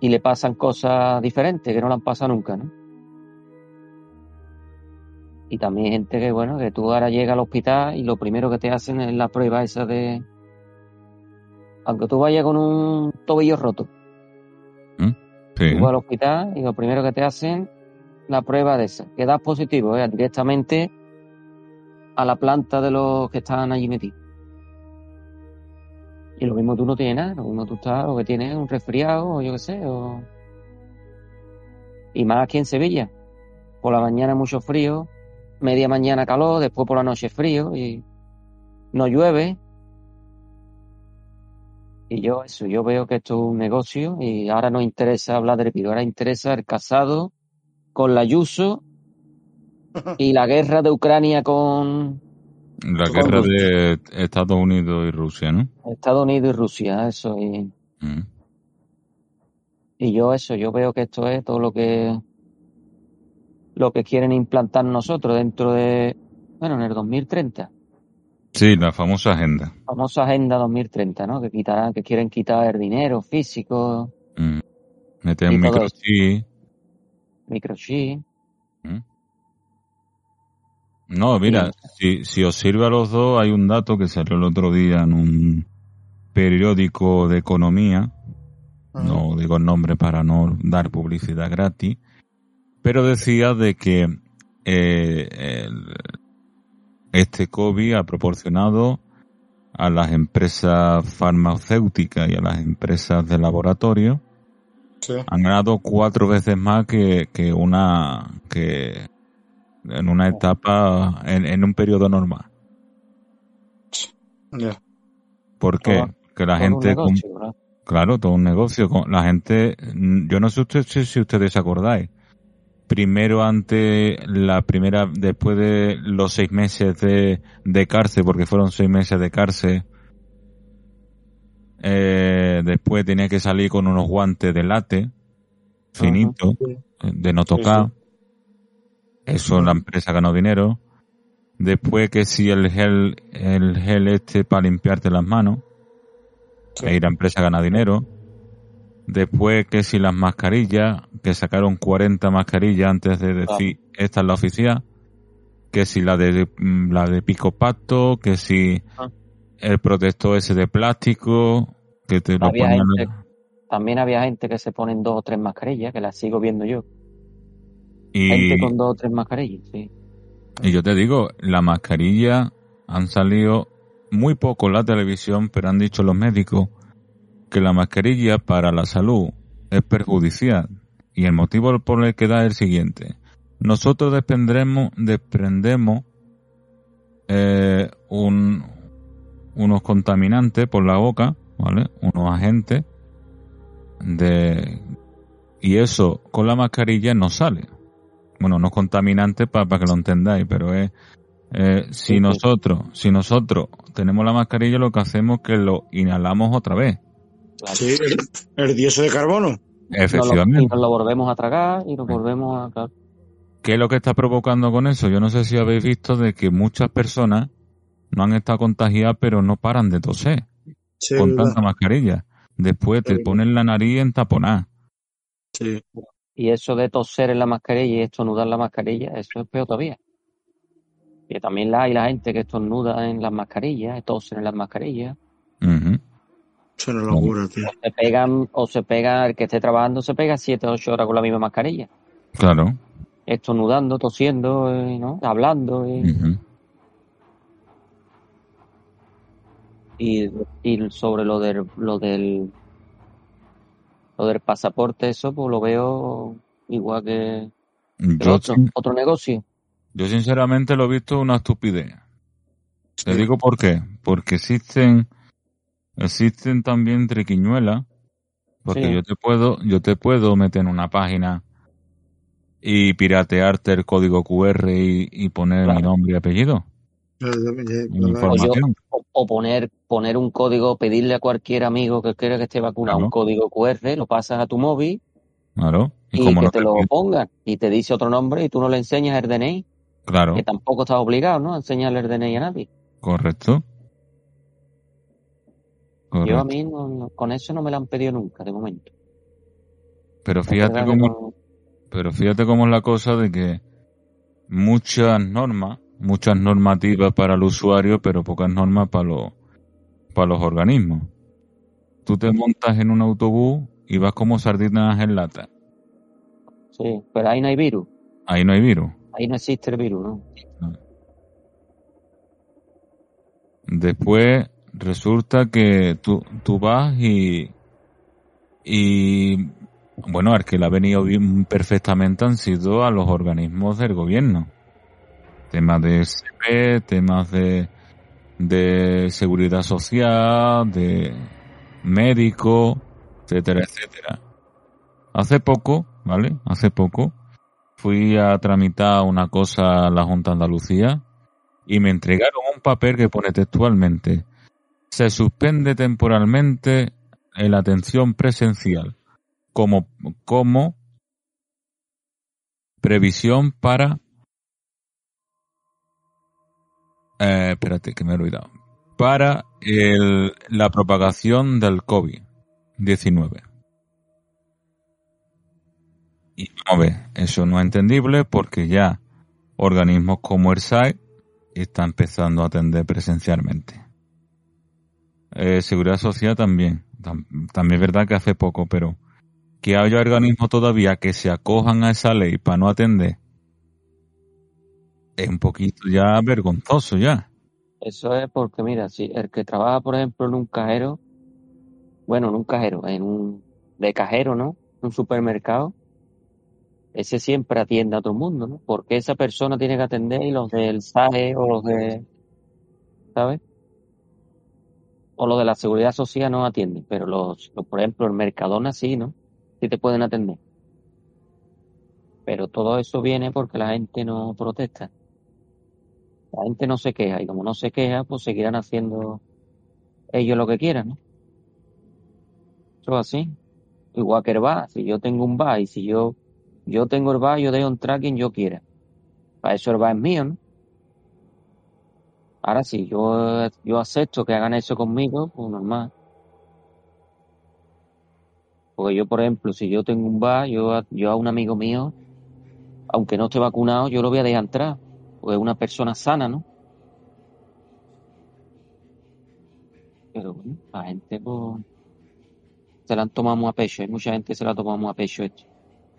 y le pasan cosas diferentes que no le han pasado nunca, ¿no? Y también hay gente que, bueno, que tú ahora llegas al hospital y lo primero que te hacen es la prueba esa de... Aunque tú vayas con un tobillo roto, Sí. tú vas al hospital y lo primero que te hacen la prueba de esa. Que das positivo, ¿eh? directamente a la planta de los que están allí metidos. Y lo mismo tú no tienes nada, lo mismo tú estás, o que tienes un resfriado, o yo qué sé, o... Y más aquí en Sevilla. Por la mañana mucho frío, media mañana calor, después por la noche frío, y no llueve. Y yo eso, yo veo que esto es un negocio, y ahora no interesa hablar del virus, ahora interesa el casado con la Ayuso y la guerra de Ucrania con La con guerra Rusia. de Estados Unidos y Rusia, ¿no? Estados Unidos y Rusia, eso, y... Mm. Y yo eso, yo veo que esto es todo lo que lo que quieren implantar nosotros dentro de, bueno, en el 2030, Sí, la famosa agenda. famosa agenda 2030, ¿no? Que quitarán, que quieren quitar el dinero físico, Mm. Meter Y un microchip. microchip. Mm. No, mira, si, si os sirve a los dos, hay un dato que salió el otro día en un periódico de economía. No digo el nombre para no dar publicidad gratis. Pero decía de que eh, el- este COVID ha proporcionado a las empresas farmacéuticas y a las empresas de laboratorio Sí. han ganado cuatro veces más que, que una que en una etapa en, en un periodo normal. Ya. ¿Por qué? Que la gente. Claro, todo un negocio. Con- La gente, yo no sé usted, si, si ustedes se acordáis. Primero ante la primera, después de los seis meses de, de cárcel, porque fueron seis meses de cárcel, eh, después tenía que salir con unos guantes de late, finitos, Sí. eh, de no tocar. Eso la empresa ganó dinero. Después que si el gel, el gel este para limpiarte las manos, ahí la empresa gana dinero. Después que si las mascarillas, que sacaron 40 mascarillas antes de decir esta es la oficial. Que si la de mm, la de pico pacto, que si Ah. el protector ese de plástico, que te lo Había ponen gente, también había gente que se ponen dos o tres mascarillas, que las sigo viendo yo. y, Gente con dos o tres mascarillas, sí. y yo te digo, la mascarilla han salido muy poco en la televisión, pero han dicho los médicos que la mascarilla para la salud es perjudicial. Y el motivo por el que da es el siguiente. Nosotros desprendemos, desprendemos eh, un, unos contaminantes por la boca, ¿vale? Unos agentes de y eso con la mascarilla no sale. Bueno, no es contaminante para que lo entendáis, pero es eh, si nosotros, si nosotros tenemos la mascarilla, lo que hacemos es que lo inhalamos otra vez. Claro. Sí, el, el dióxido de carbono. Nos lo, y Efectivamente. nos lo volvemos a tragar y nos volvemos a... claro. ¿Qué es lo que está provocando con eso? Yo no sé si habéis visto de que muchas personas no han estado contagiadas, pero no paran de toser Sí, con verdad. tanta mascarilla. Después te ponen la nariz entaponada. Sí. Y eso de toser en la mascarilla y estornudar en la mascarilla, eso es peor todavía. Y también la, hay la gente que estornuda en las mascarillas, tosen en las mascarillas. Ujú. Es una locura, tío. Se pegan, o se pega, el que esté trabajando se pega 7 o 8 horas con la misma mascarilla. Claro. Estornudando, tosiendo, eh, ¿no? Hablando. eh. Y, y sobre lo del, lo del lo del pasaporte, eso pues lo veo igual que Yo, otro, otro negocio. yo sinceramente lo he visto una estupidez. Te digo por qué. Porque existen, existen también triquiñuelas. Porque Sí. yo te puedo, yo te puedo meter en una página y piratearte el código QR y, y poner Claro. mi nombre y apellido. Información. O, poner, poner un código, pedirle a cualquier amigo que quiera que esté vacunado Claro. un código QR, lo pasas a tu móvil Claro. Y, y que no te te lo pongan. Y te dice otro nombre y tú no le enseñas el DNI, Claro, que tampoco estás obligado, ¿no? A enseñarle el DNI a nadie. correcto. Yo a mí no- con eso no me lo han pedido nunca, de momento. Pero fíjate cómo, no- pero fíjate cómo es la cosa de que muchas normas, muchas normativas para el usuario, pero pocas normas para los, para los organismos. Tú te montas en un autobús y vas como sardinas en lata. Sí, pero ahí no hay virus. Ahí no hay virus. Ahí no existe el virus, ¿no? Después resulta que tú, tú vas y, y, bueno, al que le ha venido bien perfectamente han sido a los organismos del gobierno. Temas de SP, temas de, de seguridad social, de médico, etcétera, etcétera. Hace poco, ¿vale? Hace poco fui a tramitar una cosa a la Junta de Andalucía y me entregaron un papel que pone textualmente se suspende temporalmente la atención presencial como, como previsión para eh, espérate que me he olvidado para el, la propagación del COVID-19 y eso no es entendible porque ya organismos como el SAE está empezando a atender presencialmente. Eh, seguridad social también. Tam- también es verdad que hace poco, pero que haya organismos todavía que se acojan a esa ley para no atender es un poquito ya vergonzoso ya. Eso es porque, mira, si el que trabaja, por ejemplo, en un cajero, bueno, en un cajero, en un de cajero, ¿no? En un supermercado, ese siempre atiende a todo el mundo, ¿no? Porque esa persona tiene que atender y los del SAE o los de, ¿sabes? O lo de la seguridad social no atienden, pero los, por ejemplo, el Mercadona sí, ¿no? Sí te pueden atender. Pero todo eso viene porque la gente no protesta. La gente no se queja y como no se queja, pues seguirán haciendo ellos lo que quieran, ¿no? Eso es así. Igual que el bar, si yo tengo un bar y si yo, yo tengo el bar, yo dejo entrar quien yo quiera. Para eso el bar es mío, ¿no? Ahora sí, yo, yo acepto que hagan eso conmigo, pues normal. Porque yo, por ejemplo, si yo tengo un bar, yo, yo a un amigo mío, aunque no esté vacunado, yo lo voy a dejar entrar. Porque es una persona sana, ¿no? Pero bueno, la gente, pues, se la han tomado muy a pecho. Hay mucha gente que se la ha tomado muy a pecho esto.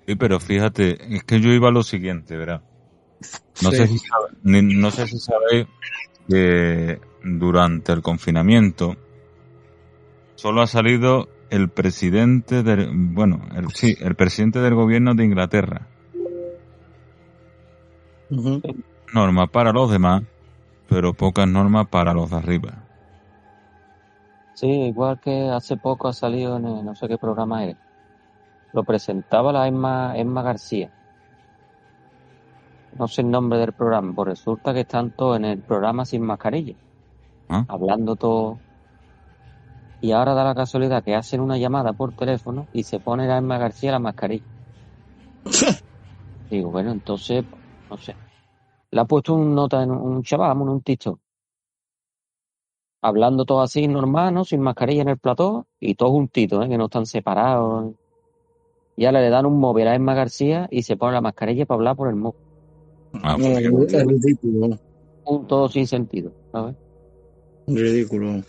Sí, pero fíjate, es que yo iba a lo siguiente, ¿verdad? No, Sí. sé, si sabe- no sé si sabéis que durante el confinamiento solo ha salido el presidente del, bueno, el, sí, el presidente del gobierno de Inglaterra. Ujú. Normas para los demás, pero pocas normas para los de arriba. Sí, igual que hace poco ha salido en el- no sé qué programa era. Lo presentaba la Emma, Emma García. No sé el nombre del programa, pues resulta que están todos en el programa sin mascarilla, ¿Ah? hablando todo. Y ahora da la casualidad que hacen una llamada por teléfono y se pone la Emma García la mascarilla. Digo, bueno, entonces, no sé. Le ha puesto un nota en un chaval, en un TikTok. Hablando todo así normal, ¿no? Sin mascarilla en el plató y todos juntitos, ¿eh? Que no están separados. Ya le dan un móvil a Emma García y se pone la mascarilla para hablar por el móvil. Ah, No, pues, es ridículo, Un todo sin sentido, ¿sabes? ridículo.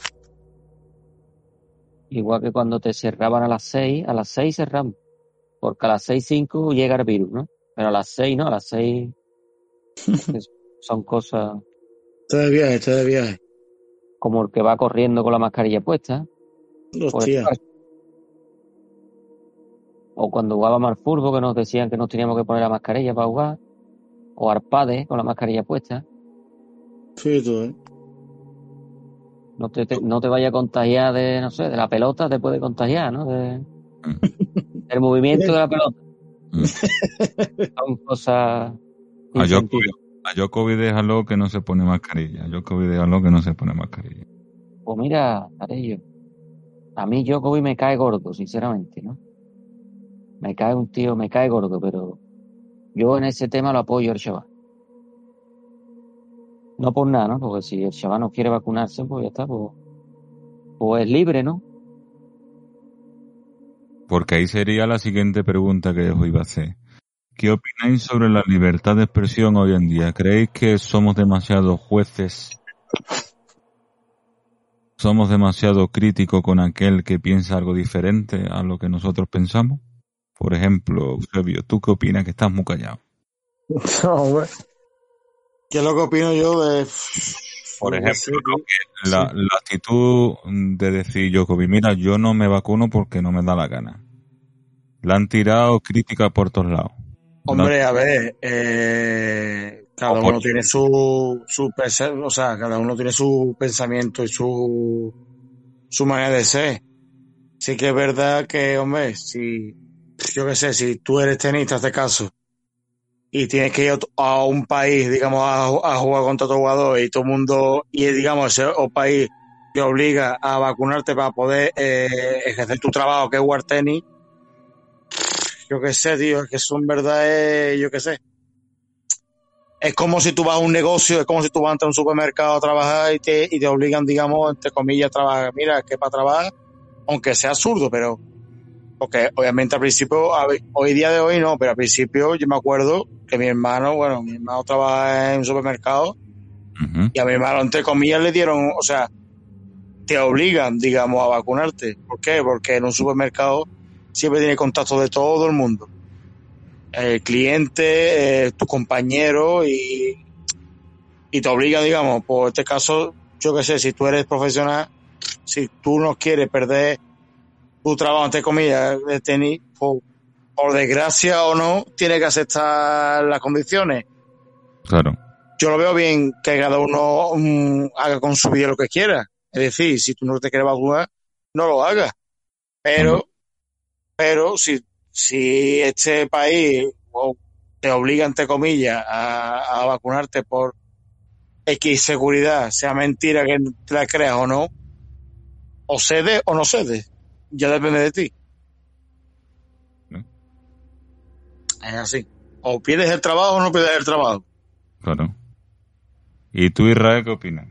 Igual que cuando te cerraban a las seis, a las seis cerramos. Porque a las seis cinco llega el virus, ¿no? Pero a las seis, ¿no? A las seis son cosas Está de viaje, está de viaje. como el que va corriendo con la mascarilla puesta. Pues, Hostia. O cuando jugábamos al fútbol que nos decían que nos teníamos que poner la mascarilla para jugar. O arpades con la mascarilla puesta. Sí, tú, ¿eh? No te, te- no te vaya a contagiar de, no sé, de la pelota, te puede contagiar, ¿no? De, del movimiento de la pelota. Mm. Son cosas. A. Djokovic, a déjalo que no se pone mascarilla. A Djokovic déjalo que no se pone mascarilla. Pues mira, Arello, a mí Djokovic me cae gordo, sinceramente, ¿no? Me cae un tío, me cae gordo, pero yo en ese tema lo apoyo al chaval. No por nada, ¿no? Porque si el chaval no quiere vacunarse, pues ya está, pues, pues es libre, ¿no? Porque ahí sería la siguiente pregunta que os iba a hacer. ¿Qué opináis sobre la libertad de expresión hoy en día? ¿Creéis que somos demasiado jueces? ¿Somos demasiado críticos con aquel que piensa algo diferente a lo que nosotros pensamos? Por ejemplo, Eusebio, ¿tú qué opinas que estás muy callado? No, hombre. ¿Qué es lo que opino yo de... Por ejemplo. La, la actitud de decir, Jokovic, mira, yo no me vacuno porque no me da la gana. La han tirado críticas por todos lados. Hombre, a ver, eh, cada uno tiene su, su o sea, cada uno tiene su pensamiento y su, su manera de ser. Sí que es verdad que, hombre, si, yo qué sé, si tú eres tenista, este caso, y tienes que ir a un país, digamos, a, a jugar contra otro jugador y todo el mundo, y digamos, ese país te obliga a vacunarte para poder eh, ejercer tu trabajo, que es jugar tenis, yo qué sé, tío, es que eso en verdad es, yo qué sé. Es como si tú vas a un negocio, es como si tú vas a un supermercado a trabajar y te, y te obligan, digamos, entre comillas, a trabajar. Mira, que para trabajar, aunque sea absurdo, pero, porque obviamente al principio, hoy día de hoy no, pero al principio yo me acuerdo que mi hermano, bueno, mi hermano trabaja en un supermercado y a mi hermano, entre comillas, le dieron, o sea, te obligan, digamos, a vacunarte. ¿Por qué? Porque en un supermercado siempre tiene contacto de todo el mundo. El cliente, eh, tu compañero y, y te obliga, digamos, por este caso, yo qué sé, si tú eres profesional, si tú no quieres perder tu trabajo, entre comillas, de tenis, por, por desgracia o no, tienes que aceptar las condiciones Claro. yo lo veo bien que cada uno mm, haga con su vida lo que quiera. Es decir, si tú no te quieres vacunar, no lo hagas. Pero, pero si, si este país te obliga, entre comillas, a, a vacunarte por X seguridad, sea mentira que te la creas o no, o cede o no cede. Ya depende de ti. Es así. O pierdes el trabajo o no pierdes el trabajo. Claro. ¿Y tú, Israel, qué opinas?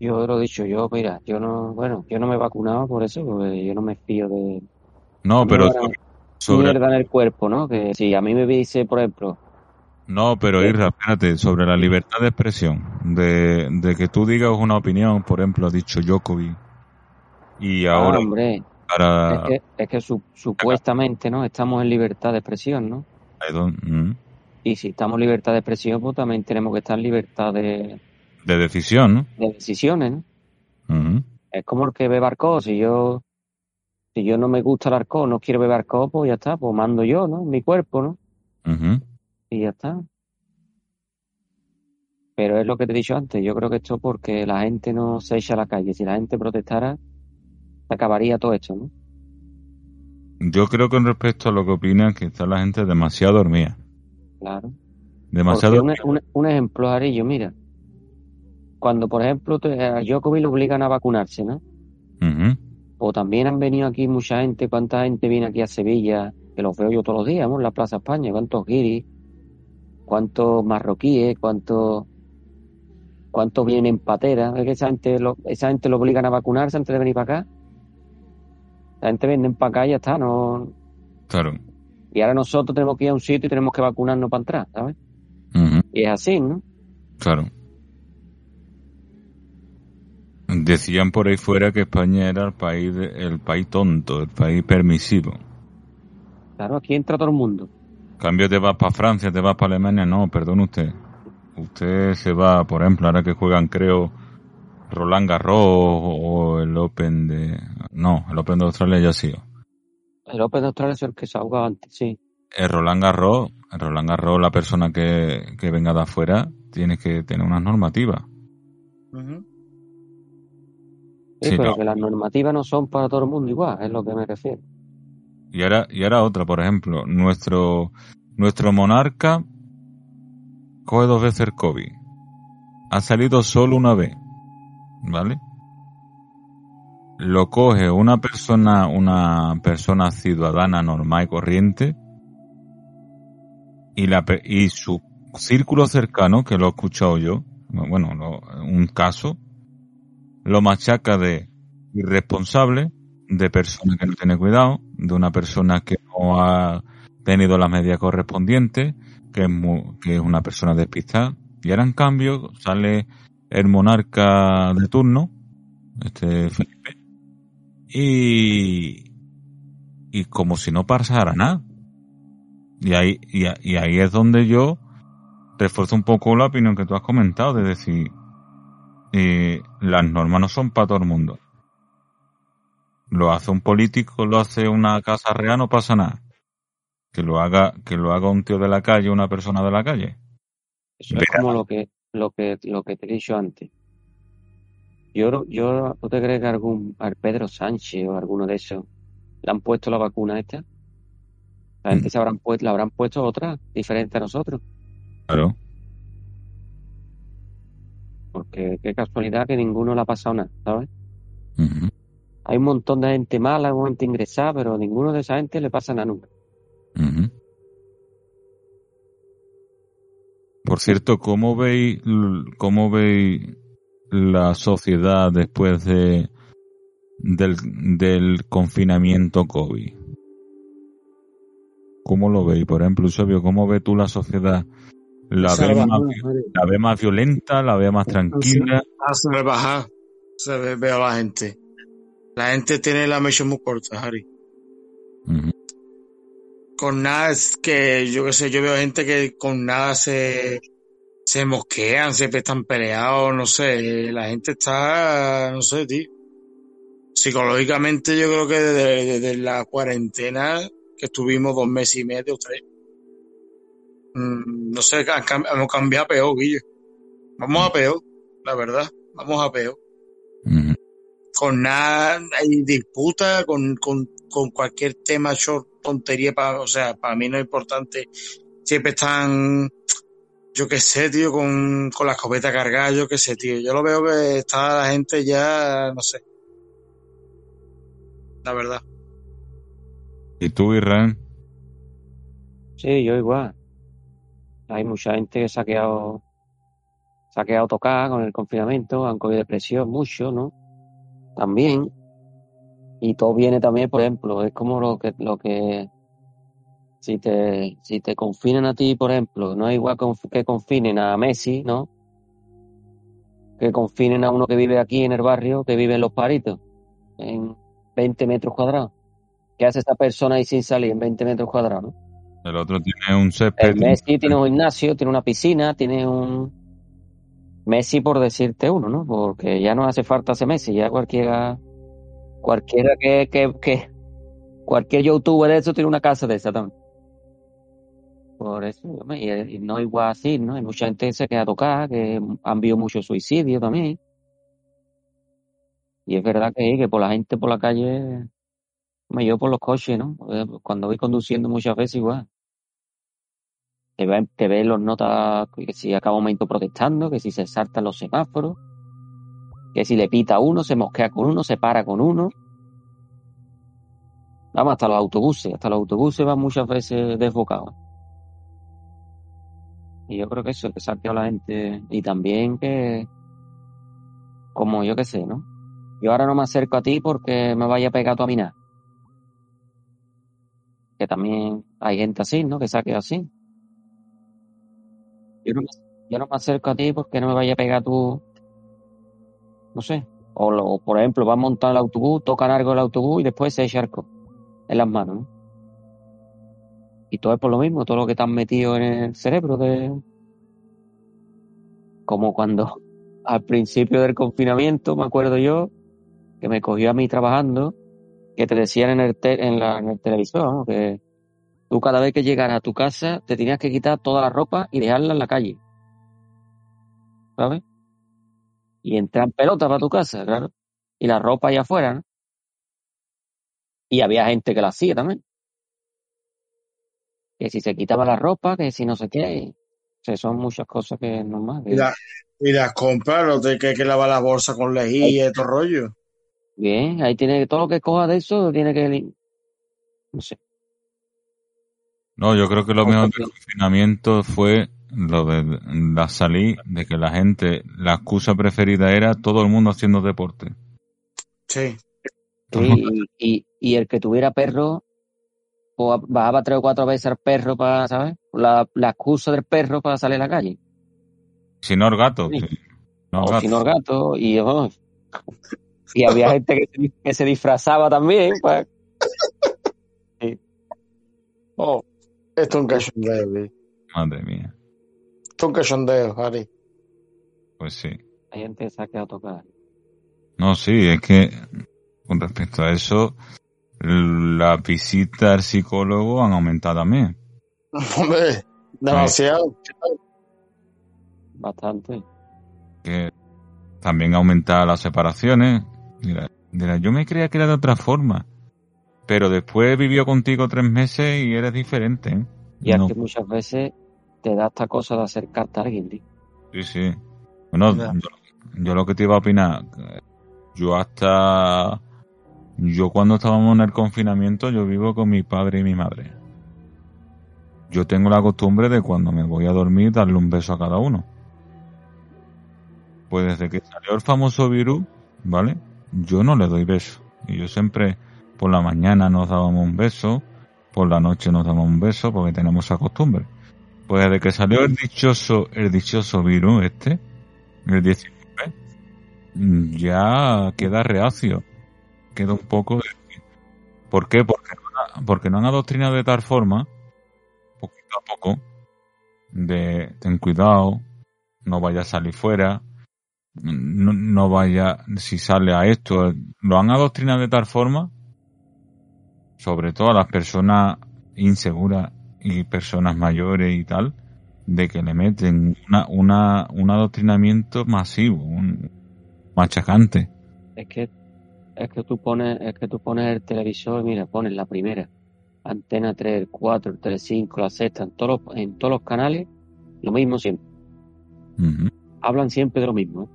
Yo lo he dicho, yo, mira, yo no, bueno, yo no me he vacunado por eso, porque yo no me fío de... No, pero sobre, sobre, mierda en el cuerpo, ¿no? Que si a mí me dice, por ejemplo, No, pero Irra, espérate, sobre la libertad de expresión, de, de que tú digas una opinión, por ejemplo, ha dicho Djokovic, y ah, ahora hombre, para... es que, es que su- supuestamente, ¿no? Estamos en libertad de expresión, ¿no? I don't- mm, Y si estamos en libertad de expresión, pues también tenemos que estar en libertad de, de decisión, ¿no? de decisiones, ¿no? Ujú. Es como el que bebe alcohol. Si yo, si yo no me gusta el alcohol, no quiero beber alcohol, pues ya está, pues mando yo, ¿no? Mi cuerpo, ¿no? Y ya está. Pero es lo que te he dicho antes. Yo creo que esto porque la gente no se echa a la calle. Si la gente protestara, acabaría todo esto, ¿no? Yo creo que con respecto a lo que opinan, que está la gente demasiado dormida. Claro. Demasiado un, un- un ejemplo, Arillo, mira. Cuando, por ejemplo, te- a Djokovic lo obligan a vacunarse, ¿no? Ujú. O también han venido aquí mucha gente. ¿Cuánta gente viene aquí a Sevilla? Que los veo yo todos los días, ¿no? En la Plaza España. ¿Cuántos guiris? ¿Cuántos marroquíes? ¿Cuántos, cuántos vienen pateras? Es que esa gente, lo, esa gente lo obligan a vacunarse antes de venir para acá. La gente viene para acá y ya está, ¿no? Claro. Y ahora nosotros tenemos que ir a un sitio y tenemos que vacunarnos para entrar, ¿sabes? Ujú. Y es así, ¿no? Claro. Decían por ahí fuera que España era el país, el país tonto, el país permisivo. Claro, aquí entra todo el mundo. Cambio te vas para Francia, te vas para Alemania, no, perdón usted. Usted se va, por ejemplo, ahora que juegan, creo, Roland Garros o el Open de... No, el Open de Australia ya ha sido. El Open de Australia es el que se ahogaba antes, sí. El Roland Garros, el Roland Garros, la persona que, que venga de afuera, tiene que tener unas normativas. Sí, Sí, pero no. que las normativas no son para todo el mundo igual, es lo que me refiero. Y ahora, y ahora otra, por ejemplo, nuestro, nuestro monarca coge dos veces el COVID. Ha salido solo una vez. ¿Vale? Lo coge una persona, una persona ciudadana normal y corriente. Y la, y su círculo cercano, que lo he escuchado yo, bueno, un caso, lo machaca de irresponsable, de persona que no tiene cuidado, de una persona que no ha tenido las medidas correspondientes, que es, que es una persona despistada. Y ahora en cambio sale el monarca de turno, este Felipe, y, y como si no pasara nada. Y ahí, y, ahí es donde yo refuerzo un poco la opinión que tú has comentado, de decir, eh, las normas no son para todo el mundo. Lo hace un político, lo hace una casa real, no pasa nada. Que lo haga, que lo haga un tío de la calle, una persona de la calle. Eso es como lo que, lo que, lo que te he dicho antes. Yo, yo, ¿tú te crees que algún, al Pedro Sánchez o alguno de esos le han puesto la vacuna esta? La gente Mm. se habrán puesto, la habrán puesto otra, diferente a nosotros. Claro. Porque qué casualidad que ninguno le ha pasado nada, ¿sabes? Hay un montón de gente mala, gente ingresada, pero a ninguno de esa gente le pasa nada nunca. Por cierto, ¿cómo veis, cómo veis la sociedad después de del, del confinamiento COVID? ¿Cómo lo veis? Por ejemplo, Eusebio, ¿cómo ves tú la sociedad? ¿La ves, más, madre. ¿La ves más violenta? ¿La ves más tranquila? Hace bajar, se ve, veo a la gente. La gente tiene la mecha muy corta, Harry. Ujú. Con nada es que, yo qué sé, yo veo gente que con nada se, se mosquean, siempre están peleados, no sé. La gente está, no sé, tío. Psicológicamente yo creo que desde, desde la cuarentena, que estuvimos dos meses y medio, tres, mm, no sé, hemos cambiado a peor, Guillo. Vamos a peor. la verdad. Vamos a peor. Con nada, hay disputa, con, con, con cualquier tema, short, tontería, para, o sea, para mí no es importante. Siempre están, yo qué sé, tío, con, con la escopeta cargada, yo qué sé, tío. Yo lo veo que está la gente ya, no sé. La verdad. ¿Y tú, Israel? Sí, yo igual. Hay mucha gente que se ha quedado, se ha quedado tocada con el confinamiento, han cogido depresión mucho, ¿no? También. Y todo viene también, por ejemplo, es como lo que, lo que, si te, si te confinan a ti, por ejemplo, no es igual que confinen a Messi, ¿no? Que confinen a uno que vive aquí en el barrio, que vive en Los Paritos, en 20 metros cuadrados. ¿Qué hace esa persona ahí sin salir en 20 metros cuadrados, no? El otro tiene un césped. El Messi tiene un gimnasio, tiene una piscina, tiene un... Messi por decirte uno, ¿no? Porque ya no hace falta ese Messi, ya cualquiera... Cualquiera que... que, que cualquier youtuber de eso tiene una casa de esa también. Por eso, y, y no igual así, ¿no? Hay mucha gente que se queda tocada, que han habido mucho suicidio también. Y es verdad que, que por la gente por la calle, hombre, yo por los coches, ¿no? Cuando voy conduciendo muchas veces igual. Te ven, te ven los notas que si acaba un momento protestando, que si se saltan los semáforos, que si le pita a uno, se mosquea con uno, se para con uno. Vamos, hasta los autobuses, hasta los autobuses van muchas veces desbocados. Y yo creo que eso, que se ha quedado la gente. Y también que, como yo que sé, ¿no? Yo ahora no me acerco a ti porque me vaya a pegar tú a. Que también hay gente así, ¿no? Que quedado así. Yo no, me, yo no me acerco a ti porque no me vaya a pegar tú, no sé. O, lo- por ejemplo, va a montar el autobús, tocan algo el autobús y después se echa arco en las manos, ¿no? Y todo es por lo mismo, todo lo que te metido en el cerebro de... Como cuando al principio del confinamiento, me acuerdo yo, que me cogió a mí trabajando, que te decían en el, en la, en el televisor, que tú cada vez que llegaras a tu casa te tenías que quitar toda la ropa y dejarla en la calle. ¿Sabes? Y entrar en pelota para tu casa, claro. Y la ropa allá afuera, ¿no? Y había gente que la hacía también. Que si se quitaba la ropa, que si no sé qué. O sea, son muchas cosas que es normal. que- Y, la- y las compras, lo de que hay que lavar la bolsa con lejía y todo rollo. Bien, ahí tiene todo lo que coja de eso, tiene que... No sé. No, yo creo que lo mejor del confinamiento fue lo de la salir, de que la gente, la excusa preferida era todo el mundo haciendo deporte. Sí. Sí, y, y, y el que tuviera perro, o bajaba tres o cuatro veces al perro para, ¿sabes? La, la excusa del perro para salir a la calle. Si no el gato. Sí. sí. No el o gato. si no el gato, y, oh, y había gente que se, que se disfrazaba también. Pues, Oh, esto es un cachondeo. Madre mía. Esto es un cachondeo, Harry. Pues sí. hay gente que se ha quedado tocada. No, sí, es que con respecto a eso, las visitas al psicólogo han aumentado también. Hombre, demasiado. Bastante. Que también ha aumentado las separaciones. Mira, mira, yo me creía que era de otra forma. Pero después vivió contigo tres meses y eres diferente. ¿eh? Y es No, que muchas veces te da esta cosa de acercarte a alguien, sí, sí. Bueno, yo, yo lo que te iba a opinar, yo hasta... Yo cuando estábamos en el confinamiento, yo vivo con mi padre y mi madre. Yo tengo la costumbre de cuando me voy a dormir darle un beso a cada uno. Pues desde que salió el famoso virus, ¿vale? Yo no le doy beso. Y yo siempre por la mañana nos dábamos un beso, por la noche nos dábamos un beso porque tenemos esa costumbre. Pues desde que salió el dichoso, el dichoso virus este, el 19, mm, ya queda reacio. Queda un poco de... ¿Por qué? Porque no, porque no han adoctrinado de tal forma, poquito a poco, de ten cuidado, no vaya a salir fuera, no vaya, si sale a esto, lo han adoctrinado de tal forma, sobre todo a las personas inseguras y personas mayores y tal, de que le meten una, una, un adoctrinamiento masivo, un machacante. Es que es que tú pones, es que tú pones el televisor, mira, pones la primera, antena 3, el 4, el 3, 5, la sexta, en todos los, en todos los canales, lo mismo siempre. Hablan siempre de lo mismo. ¿eh?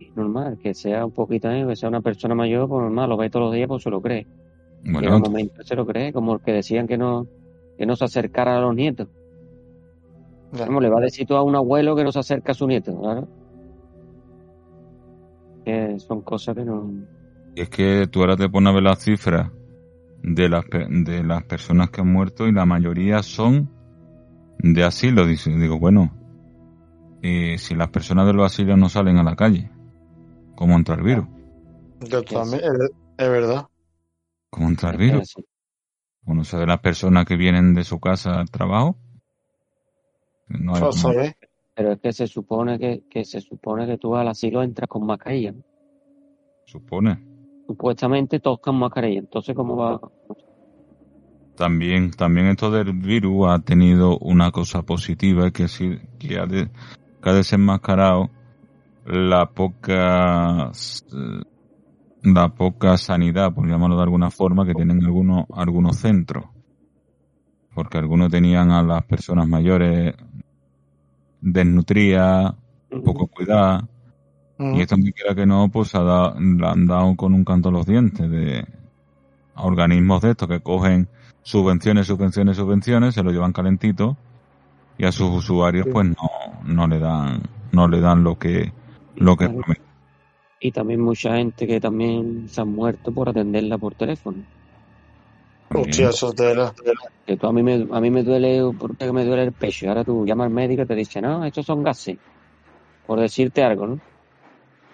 Es normal, que sea un poquito, ¿eh? que sea una persona mayor, pues normal, lo ve todos los días, pues se lo cree. Bueno, un momento se lo cree, como el que decían que no, que no se acercara a los nietos. Ya. ¿Cómo le va a decir tú a un abuelo que no se acerca a su nieto? Claro. Que son cosas que no. y es que tú ahora te pones a ver las cifras de las, pe- de las personas que han muerto y la mayoría son de asilo. Dice- Digo, bueno, y si las personas de los asilos no salen a la calle, ¿cómo entra el virus? Yo también, es, es verdad. ¿Cómo entra el es que virus? es así. Uno sabe las personas que vienen de su casa al trabajo. No hay- Yo. Pero es que se supone que, que se supone que tú al asilo entras con mascarilla. supone. Supuestamente todos con mascarilla. Entonces, ¿cómo va? También, también esto del virus ha tenido una cosa positiva que sí, que ha, de- que ha desenmascarado la poca, eh, la poca sanidad, por llamarlo de alguna forma, que tienen algunos, algunos centros. Porque algunos tenían a las personas mayores desnutridas, poco cuidadas, y esto que quiera que no, pues ha dado, le han dado con un canto a los dientes de a organismos de estos que cogen subvenciones, subvenciones, subvenciones, se lo llevan calentito y a sus usuarios pues no, no le dan, no le dan lo que, lo que prometen. Y también mucha gente que también se han muerto por atenderla por teléfono. Hostia, eso te la- Que tú a mí me, a mí me duele, porque me duele el pecho. Y ahora tú llamas al médico y te dice, no, estos son gases. Por decirte algo, ¿no?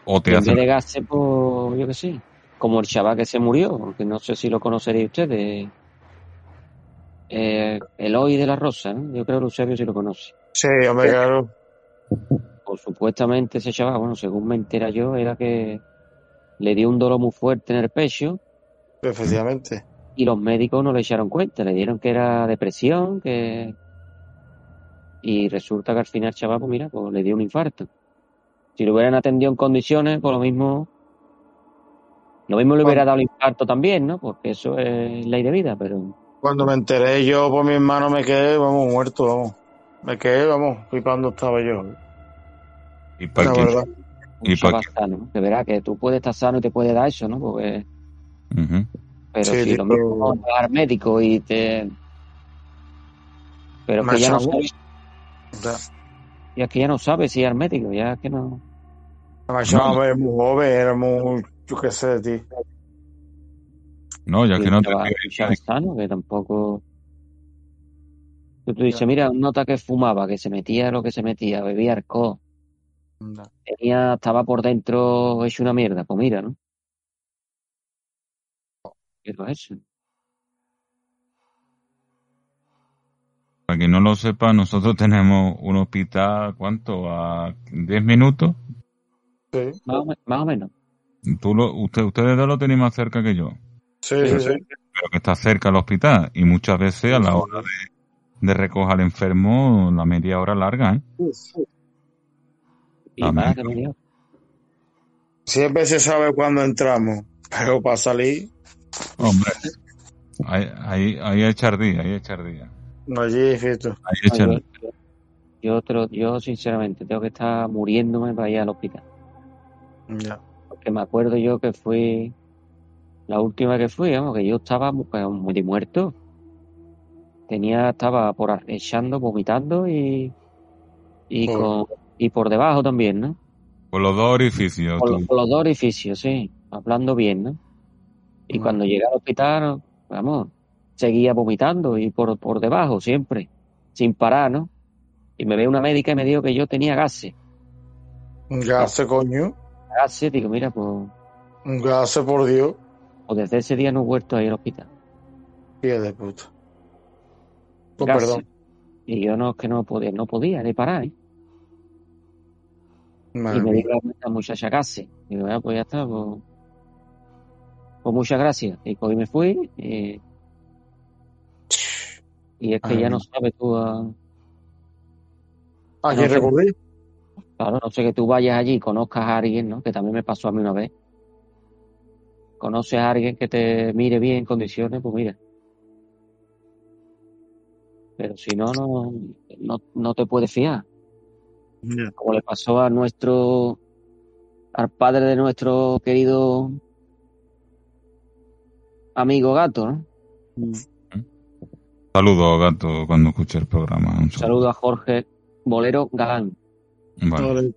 O te hacen, de gases, pues, yo qué sé. Como el chaval que se murió, porque no sé si lo conoceréis ustedes. Eh, Eloy de la Rosa, ¿no? Yo creo que Eusebio sí lo conoce. Sí, hombre, claro. Pues supuestamente ese chaval, bueno, según me entera yo, era que le dio un dolor muy fuerte en el pecho Efectivamente. y los médicos no le echaron cuenta, le dieron que era depresión, que... Y resulta que al final el chaval, pues mira, pues le dio un infarto. Si lo hubieran atendido en condiciones, pues lo mismo... Lo mismo le hubiera dado el infarto también, ¿no? Porque eso es ley de vida, pero... Cuando me enteré yo por mi hermano me quedé, vamos, muerto, vamos. Me quedé, vamos, flipando estaba yo. Y para que-. Y Un pa' chaval que- sano, de verdad que tú puedes estar sano y te puede dar eso, ¿no? Porque... Ujú. Pero Sí, si tío, lo mismo vas al médico y te... Pero es que ya no sabes, Ya. y es que ya no sabes si es al médico, ya es que no... Además, yo era muy joven, era muy, yo qué sé ti. No, ya que no te chaval sano que tampoco... Tú, tú dices, mira, nota que fumaba, que se metía lo que se metía, bebía alcohol, Tenía, estaba por dentro hecho una mierda, pues mira, ¿no? Para quien no lo sepa, nosotros tenemos un hospital, ¿cuánto? A 10 minutos. Sí, Más o, me- más o menos. Tú lo, usted, ustedes dos lo tenéis más cerca que yo. sí, sí. sí. pero que está cerca el hospital y muchas veces a la hora de, de recoger al enfermo la media hora larga, ¿eh? Y más. Siempre se sabe cuándo entramos, pero para salir, Hombre, ahí, ahí, ahí hay echar día, ahí echar día. allí, fíjate. Ahí echar yo, día. yo, otro- yo, sinceramente tengo que estar muriéndome para ir al hospital. Ya. Porque me acuerdo yo que fui la última que fui, vamos, que yo estaba pues, muy muerto. Tenía, estaba por echando, vomitando y, y con, y por debajo también, ¿no? Por los dos orificios. Por, los- por los dos orificios, sí, hablando bien, ¿no? Y cuando llegué al hospital, vamos, seguía vomitando y por, por debajo siempre, sin parar, ¿no? Y me ve una médica y me dijo que yo tenía gases. Un gase, coño. Gases, digo, mira, pues, Un gase, por Dios. pues desde ese día no he vuelto a ir al hospital. Pie de puta. Pues Gases. perdón. Y yo no, es que no podía, no podía ni parar, ¿eh? Madre Y me dijo la, muchacha gases. Digo, ah, pues ya está, pues, pues muchas gracias. Y hoy me fui y, Y es que ya no. sabes tú a... ¿A quién No recurrir? Claro, no sé que tú vayas allí y conozcas a alguien, ¿no? Que también me pasó a mí una vez. Conoces a alguien que te mire bien en condiciones, pues mira. Pero si no, no, no, no te puedes fiar. Como le pasó a nuestro, al padre de nuestro querido amigo gato, ¿no? Saludo, gato, cuando escuche el programa. Un saludo a Jorge Bolero Galán, Vale.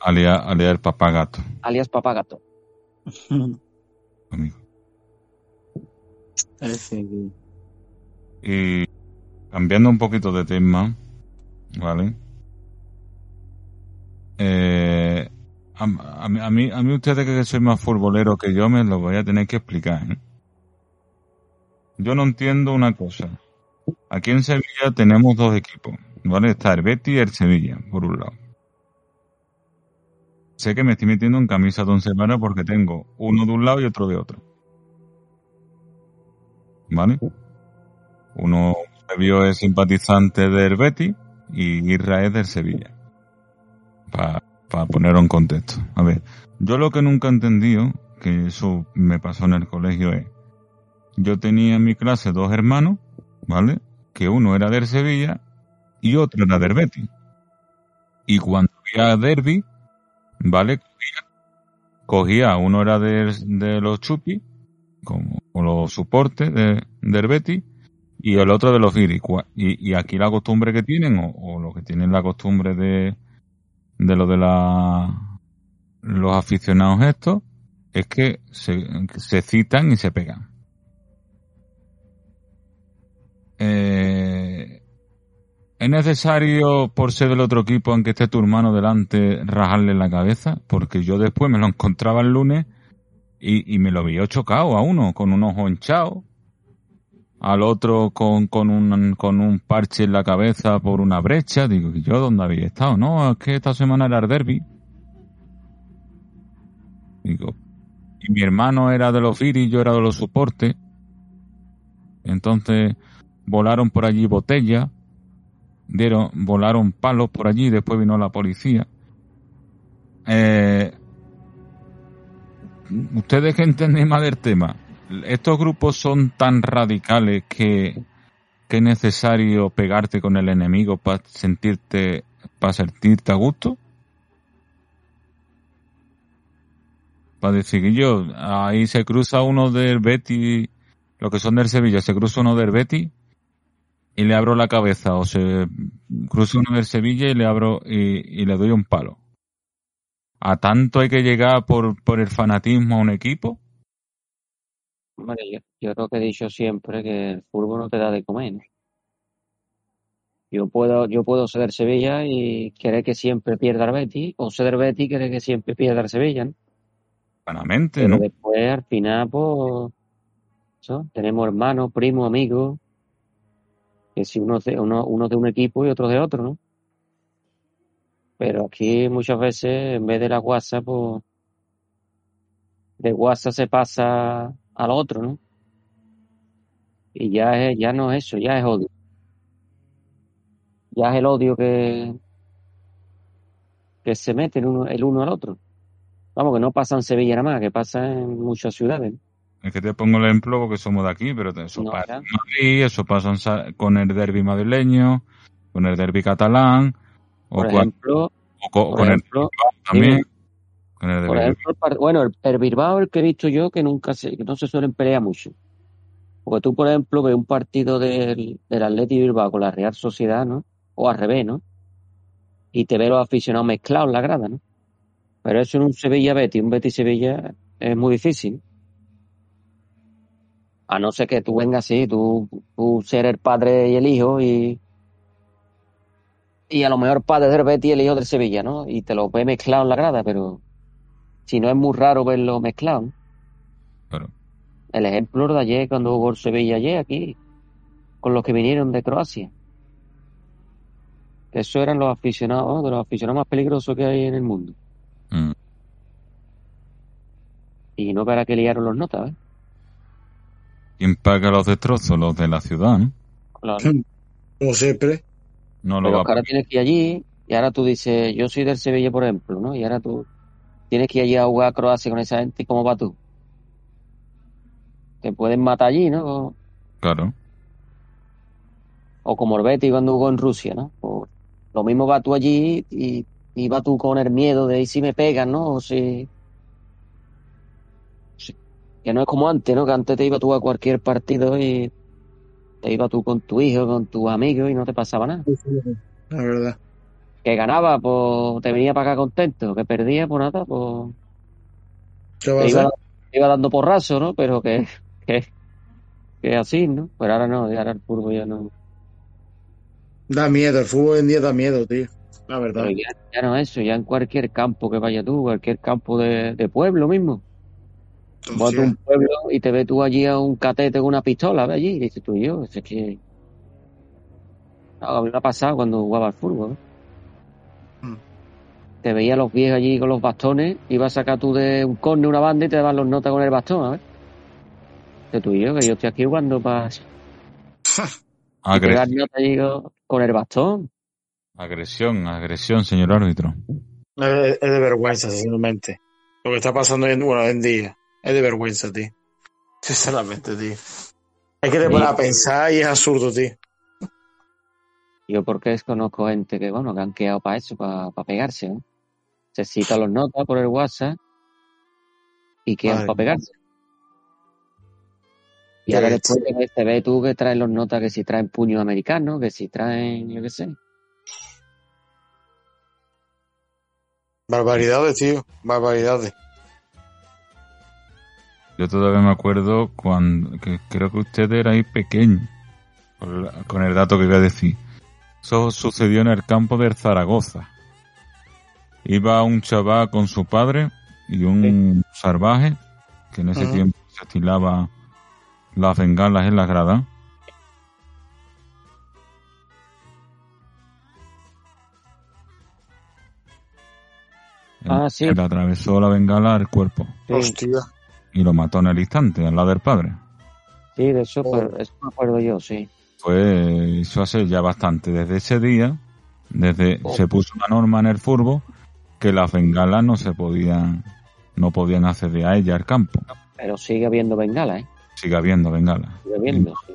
Alias, alias el papá gato. alias Papá Gato. amigo. Y cambiando un poquito de tema, ¿vale? Eh, a, a a mí, a mí ustedes que soy más futbolero que yo me lo voy a tener que explicar. ¿eh? Yo no entiendo una cosa. Aquí en Sevilla tenemos dos equipos, ¿vale? Está el Betis y el Sevilla, por un lado. Sé que me estoy metiendo en camisa de varas porque tengo uno de un lado y otro de otro. ¿Vale? Uno se vio es simpatizante del Betis y Irra es del Sevilla. Para ponerlo en contexto. A ver, yo lo que nunca he entendido, que eso me pasó en el colegio, es, yo tenía en mi clase dos hermanos, ¿vale? Que uno era del Sevilla y otro era del Betis. Y cuando había derby, ¿vale? Cogía, uno era de, los chupis, como, los soportes de, del Betis, y el otro de los Y, y aquí la costumbre que tienen, o, o lo que tienen la costumbre de, de lo de la, los aficionados estos, es que se, se citan y se pegan. Eh, ¿Es necesario, por ser del otro equipo, aunque esté tu hermano delante, rajarle la cabeza? Porque yo después me lo encontraba el lunes y, y me lo vi chocado a uno, con un ojo hinchado, al otro con, con, un, con un parche en la cabeza por una brecha. Digo, ¿y yo dónde había estado? No, es que esta semana era el derby. Digo, y mi hermano era de los Firis, yo era de los soportes. Entonces volaron por allí botellas, dieron, volaron palos por allí, después vino la policía. Eh, Ustedes que entendéis más del tema, estos grupos son tan radicales que, que es necesario pegarte con el enemigo para sentirte, para sentirte a gusto. Para decir que yo, ahí se cruza uno del Betty, los que son del Sevilla, se cruza uno del Betty y le abro la cabeza, o se cruza uno del Sevilla y le abro y, y le doy un palo. ¿A tanto hay que llegar por, por el fanatismo a un equipo? Vale, yo, yo creo que he dicho siempre que el fútbol no te da de comer. ¿no? Yo puedo, yo puedo ser del Sevilla y querer que siempre pierda el Betis, o ser del Betis y querer que siempre pierda el Sevilla, ¿no? Vanamente, Pero ¿no? después, al final, pues, tenemos hermanos, primos, amigos, que si uno de, uno, uno de un equipo y otro de otro, ¿no? Pero aquí muchas veces, en vez de la guasa, pues, de guasa se pasa al otro, ¿no? Y ya es, ya no es eso, ya es odio. Ya es el odio que, que se mete el uno, el uno al otro. Vamos, que no pasa en Sevilla nada más, que pasa en muchas ciudades. ¿no? Es que te pongo el ejemplo porque somos de aquí, pero eso No, pasa en Madrid, eso pasa en con el derby madrileño, con el derby catalán, o, Por ejemplo, o co- por con el también, dime. El por ejemplo, el par- bueno, el, el Bilbao, el que he visto yo, que nunca se, que no se suelen pelear mucho. Porque tú, por ejemplo, ves un partido del, del Atleti Bilbao con la Real Sociedad, ¿no? O al revés, ¿no? Y te ves los aficionados mezclados en la grada, ¿no? Pero eso en un Sevilla-Betis, un Betis-Sevilla, es muy difícil. A no ser que tú vengas así, tú, tú ser el padre y el hijo y, y a lo mejor padre del Betis y el hijo del Sevilla, ¿no? Y te lo ves mezclado en la grada, pero si no es muy raro verlo mezclado. ¿no? Claro. El ejemplo de ayer, cuando hubo el Sevilla ayer aquí, con los que vinieron de Croacia. Eso eran los aficionados, de los aficionados más peligrosos que hay en el mundo. Mm. Y no para que liaron los notas, ¿eh? ¿Quién paga los destrozos? Los de la ciudad, ¿no? Claro. Como siempre. No lo Pero va ahora tienes que ir allí y ahora tú dices, yo soy del Sevilla, por ejemplo, ¿no? Y ahora tú tienes que ir allí a jugar a Croacia con esa gente y ¿cómo vas tú? Te pueden matar allí, ¿no? Claro. O como el cuando jugó en Rusia, ¿no? O lo mismo vas tú allí y, y vas tú con el miedo de ¿y si me pegan, ¿no? O si... si- Que no es como antes, ¿no? Que antes te ibas tú a cualquier partido y te ibas tú con tu hijo, con tus amigos y no te pasaba nada. La verdad. Que ganaba, pues te venía para acá contento. Que perdía, pues nada, pues ¿Qué va a iba, iba dando porrazo, ¿no? Pero que, que, que así, ¿no? Pero ahora no, ahora el fútbol ya no. Da miedo, el fútbol hoy en día da miedo, tío. La verdad. Pero ya, ya no es eso, ya en cualquier campo que vaya tú, cualquier campo de, de pueblo mismo. Vas a un pueblo y te ves tú allí a un catete con una pistola, ¿ves allí? Y dices tú y yo, es que. No, a mí me ha pasado cuando jugaba al fútbol. ¿eh? Te veía a los viejos allí con los bastones, ibas a sacar tú de un corne una banda y te daban los notas con el bastón, a ver. De tú y yo, que yo estoy aquí jugando para notas allí con- el bastón. agresión, agresión, señor árbitro. Es, es de vergüenza, sinceramente. Lo que está pasando hoy en, bueno, en día. Es de vergüenza, tío. Sinceramente, tío. Hay que poner a pensar y es absurdo, tío. Yo porque desconozco gente que, bueno, que han quedado para eso, para, pegarse, ¿no? Se cita los notas por el WhatsApp y quedan para pegarse. Y ahora después te, te ves tú que traen los notas, que si traen puños americanos, que si traen, yo qué sé. Barbaridades, tío. Barbaridades. Yo todavía me acuerdo cuando, que creo que usted era ahí pequeño, con el dato que voy a decir. Eso sucedió en el campo de Zaragoza. Iba un chaval con su padre y un salvaje, que en ese tiempo se estilaba las bengalas en la grada. Ah, sí. Le atravesó la bengala al cuerpo Sí, Hostia. y lo mató en el instante, al lado del padre. sí, de eso, Oh. eso me acuerdo yo, sí. Pues eso hace ya bastante. Desde ese día, desde Oh. se puso una norma en el furbo que las bengalas no se podían, no podían acceder a ella al campo. Pero sigue habiendo bengala, ¿eh? Sigue habiendo bengalas. Sigue habiendo, sí.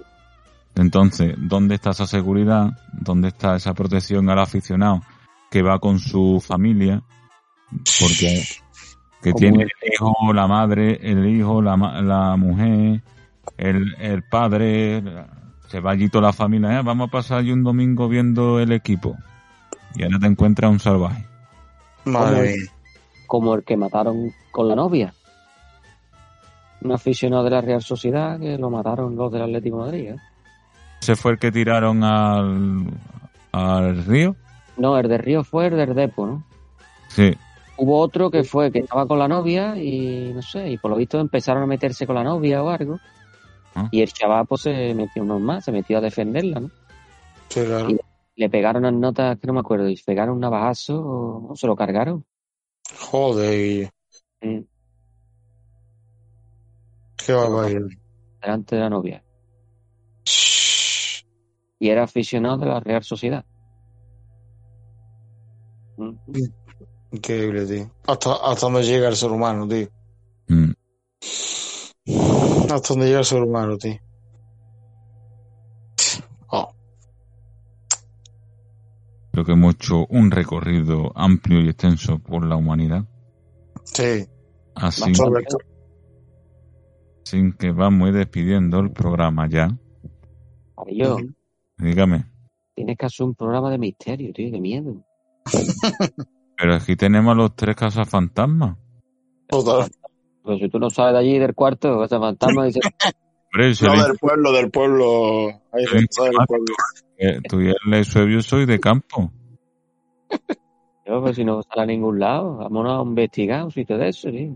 Entonces, ¿dónde está esa seguridad? ¿Dónde está esa protección al aficionado que va con su familia? Porque que tiene el- hijo, la madre, el hijo, la, la mujer, el, el padre, se va allí toda la familia, "Eh, vamos a pasar allí un domingo viendo el equipo. Y ahora te encuentras un salvaje. Madre Como- mía. Como el que mataron con la novia. Un aficionado de la Real Sociedad que lo mataron los del Atlético de Madrid, ¿eh? Ese fue el que tiraron al, al río. No, el de Río fue el del Depo, ¿no? Sí, Hubo otro que fue que estaba con la novia y no sé, y por lo visto empezaron a meterse con la novia o algo. Ah. Y el chaval pues se metió normal, se metió a defenderla, ¿no? Sí, claro. Y- Le pegaron unas notas que no me acuerdo, y pegaron un navajazo o se lo cargaron. Joder, Mm, qué barbaridad. delante de la novia. Shhh. Y era aficionado de la Real Sociedad. Mm. Increíble, tío. Hasta, hasta dónde llega el ser humano, tío. Mm. Hasta dónde llega el ser humano, tío. Creo que hemos hecho un recorrido amplio y extenso por la humanidad. sí. Así, sin que vamos a ir despidiendo el programa ya. Ujú. Dígame. tienes que hacer un programa de misterio, tío, de miedo. Pero aquí tenemos a los tres casas fantasmas. Total. Pero si tú no sabes de allí del cuarto, ese fantasma dice, No, el- del pueblo, del pueblo. Ahí Sí, está, del pueblo. Eh, tú y el Eusebio soy de campo. yo, pues si no sale a ningún lado, vámonos a investigar un sitio de eso, ve,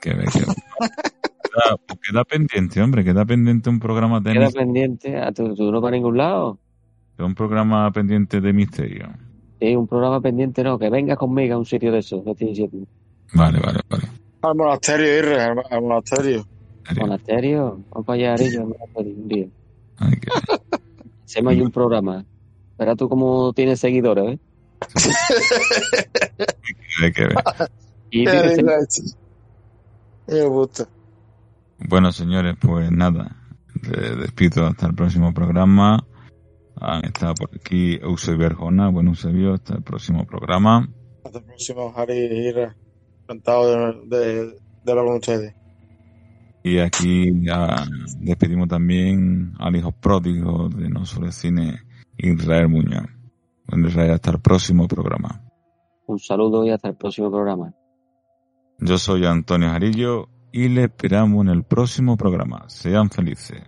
que queda, pues queda pendiente, hombre, queda pendiente un programa de Queda pendiente, a tú, tú no para ningún lado. un programa pendiente de misterio. Sí, un programa pendiente, no, que vengas conmigo a un sitio de estoy diciendo. Vale, vale, vale. Al monasterio, Irre, al, al monasterio. Monasterio, vamos para allá, Arillo, al monasterio, un día. Ay, que- Hacemos ahí un programa. Verá tú cómo tienes seguidores, ¿eh? Hay que ver. Y. Me gusta. Bueno, señores, pues nada. Les despido hasta el próximo programa. Han estado por aquí Eusebio Arjona. Bueno, Eusebio, hasta el próximo programa. Hasta el próximo, Harry. Encantado de, de, de hablar con ustedes. Y aquí ya despedimos también al hijo pródigo de No Sobre Cine, Israel Muñoz. Bueno, Israel, hasta el próximo programa. Un saludo y hasta el próximo programa. Yo soy Antonio Jarillo y le esperamos en el próximo programa. Sean felices.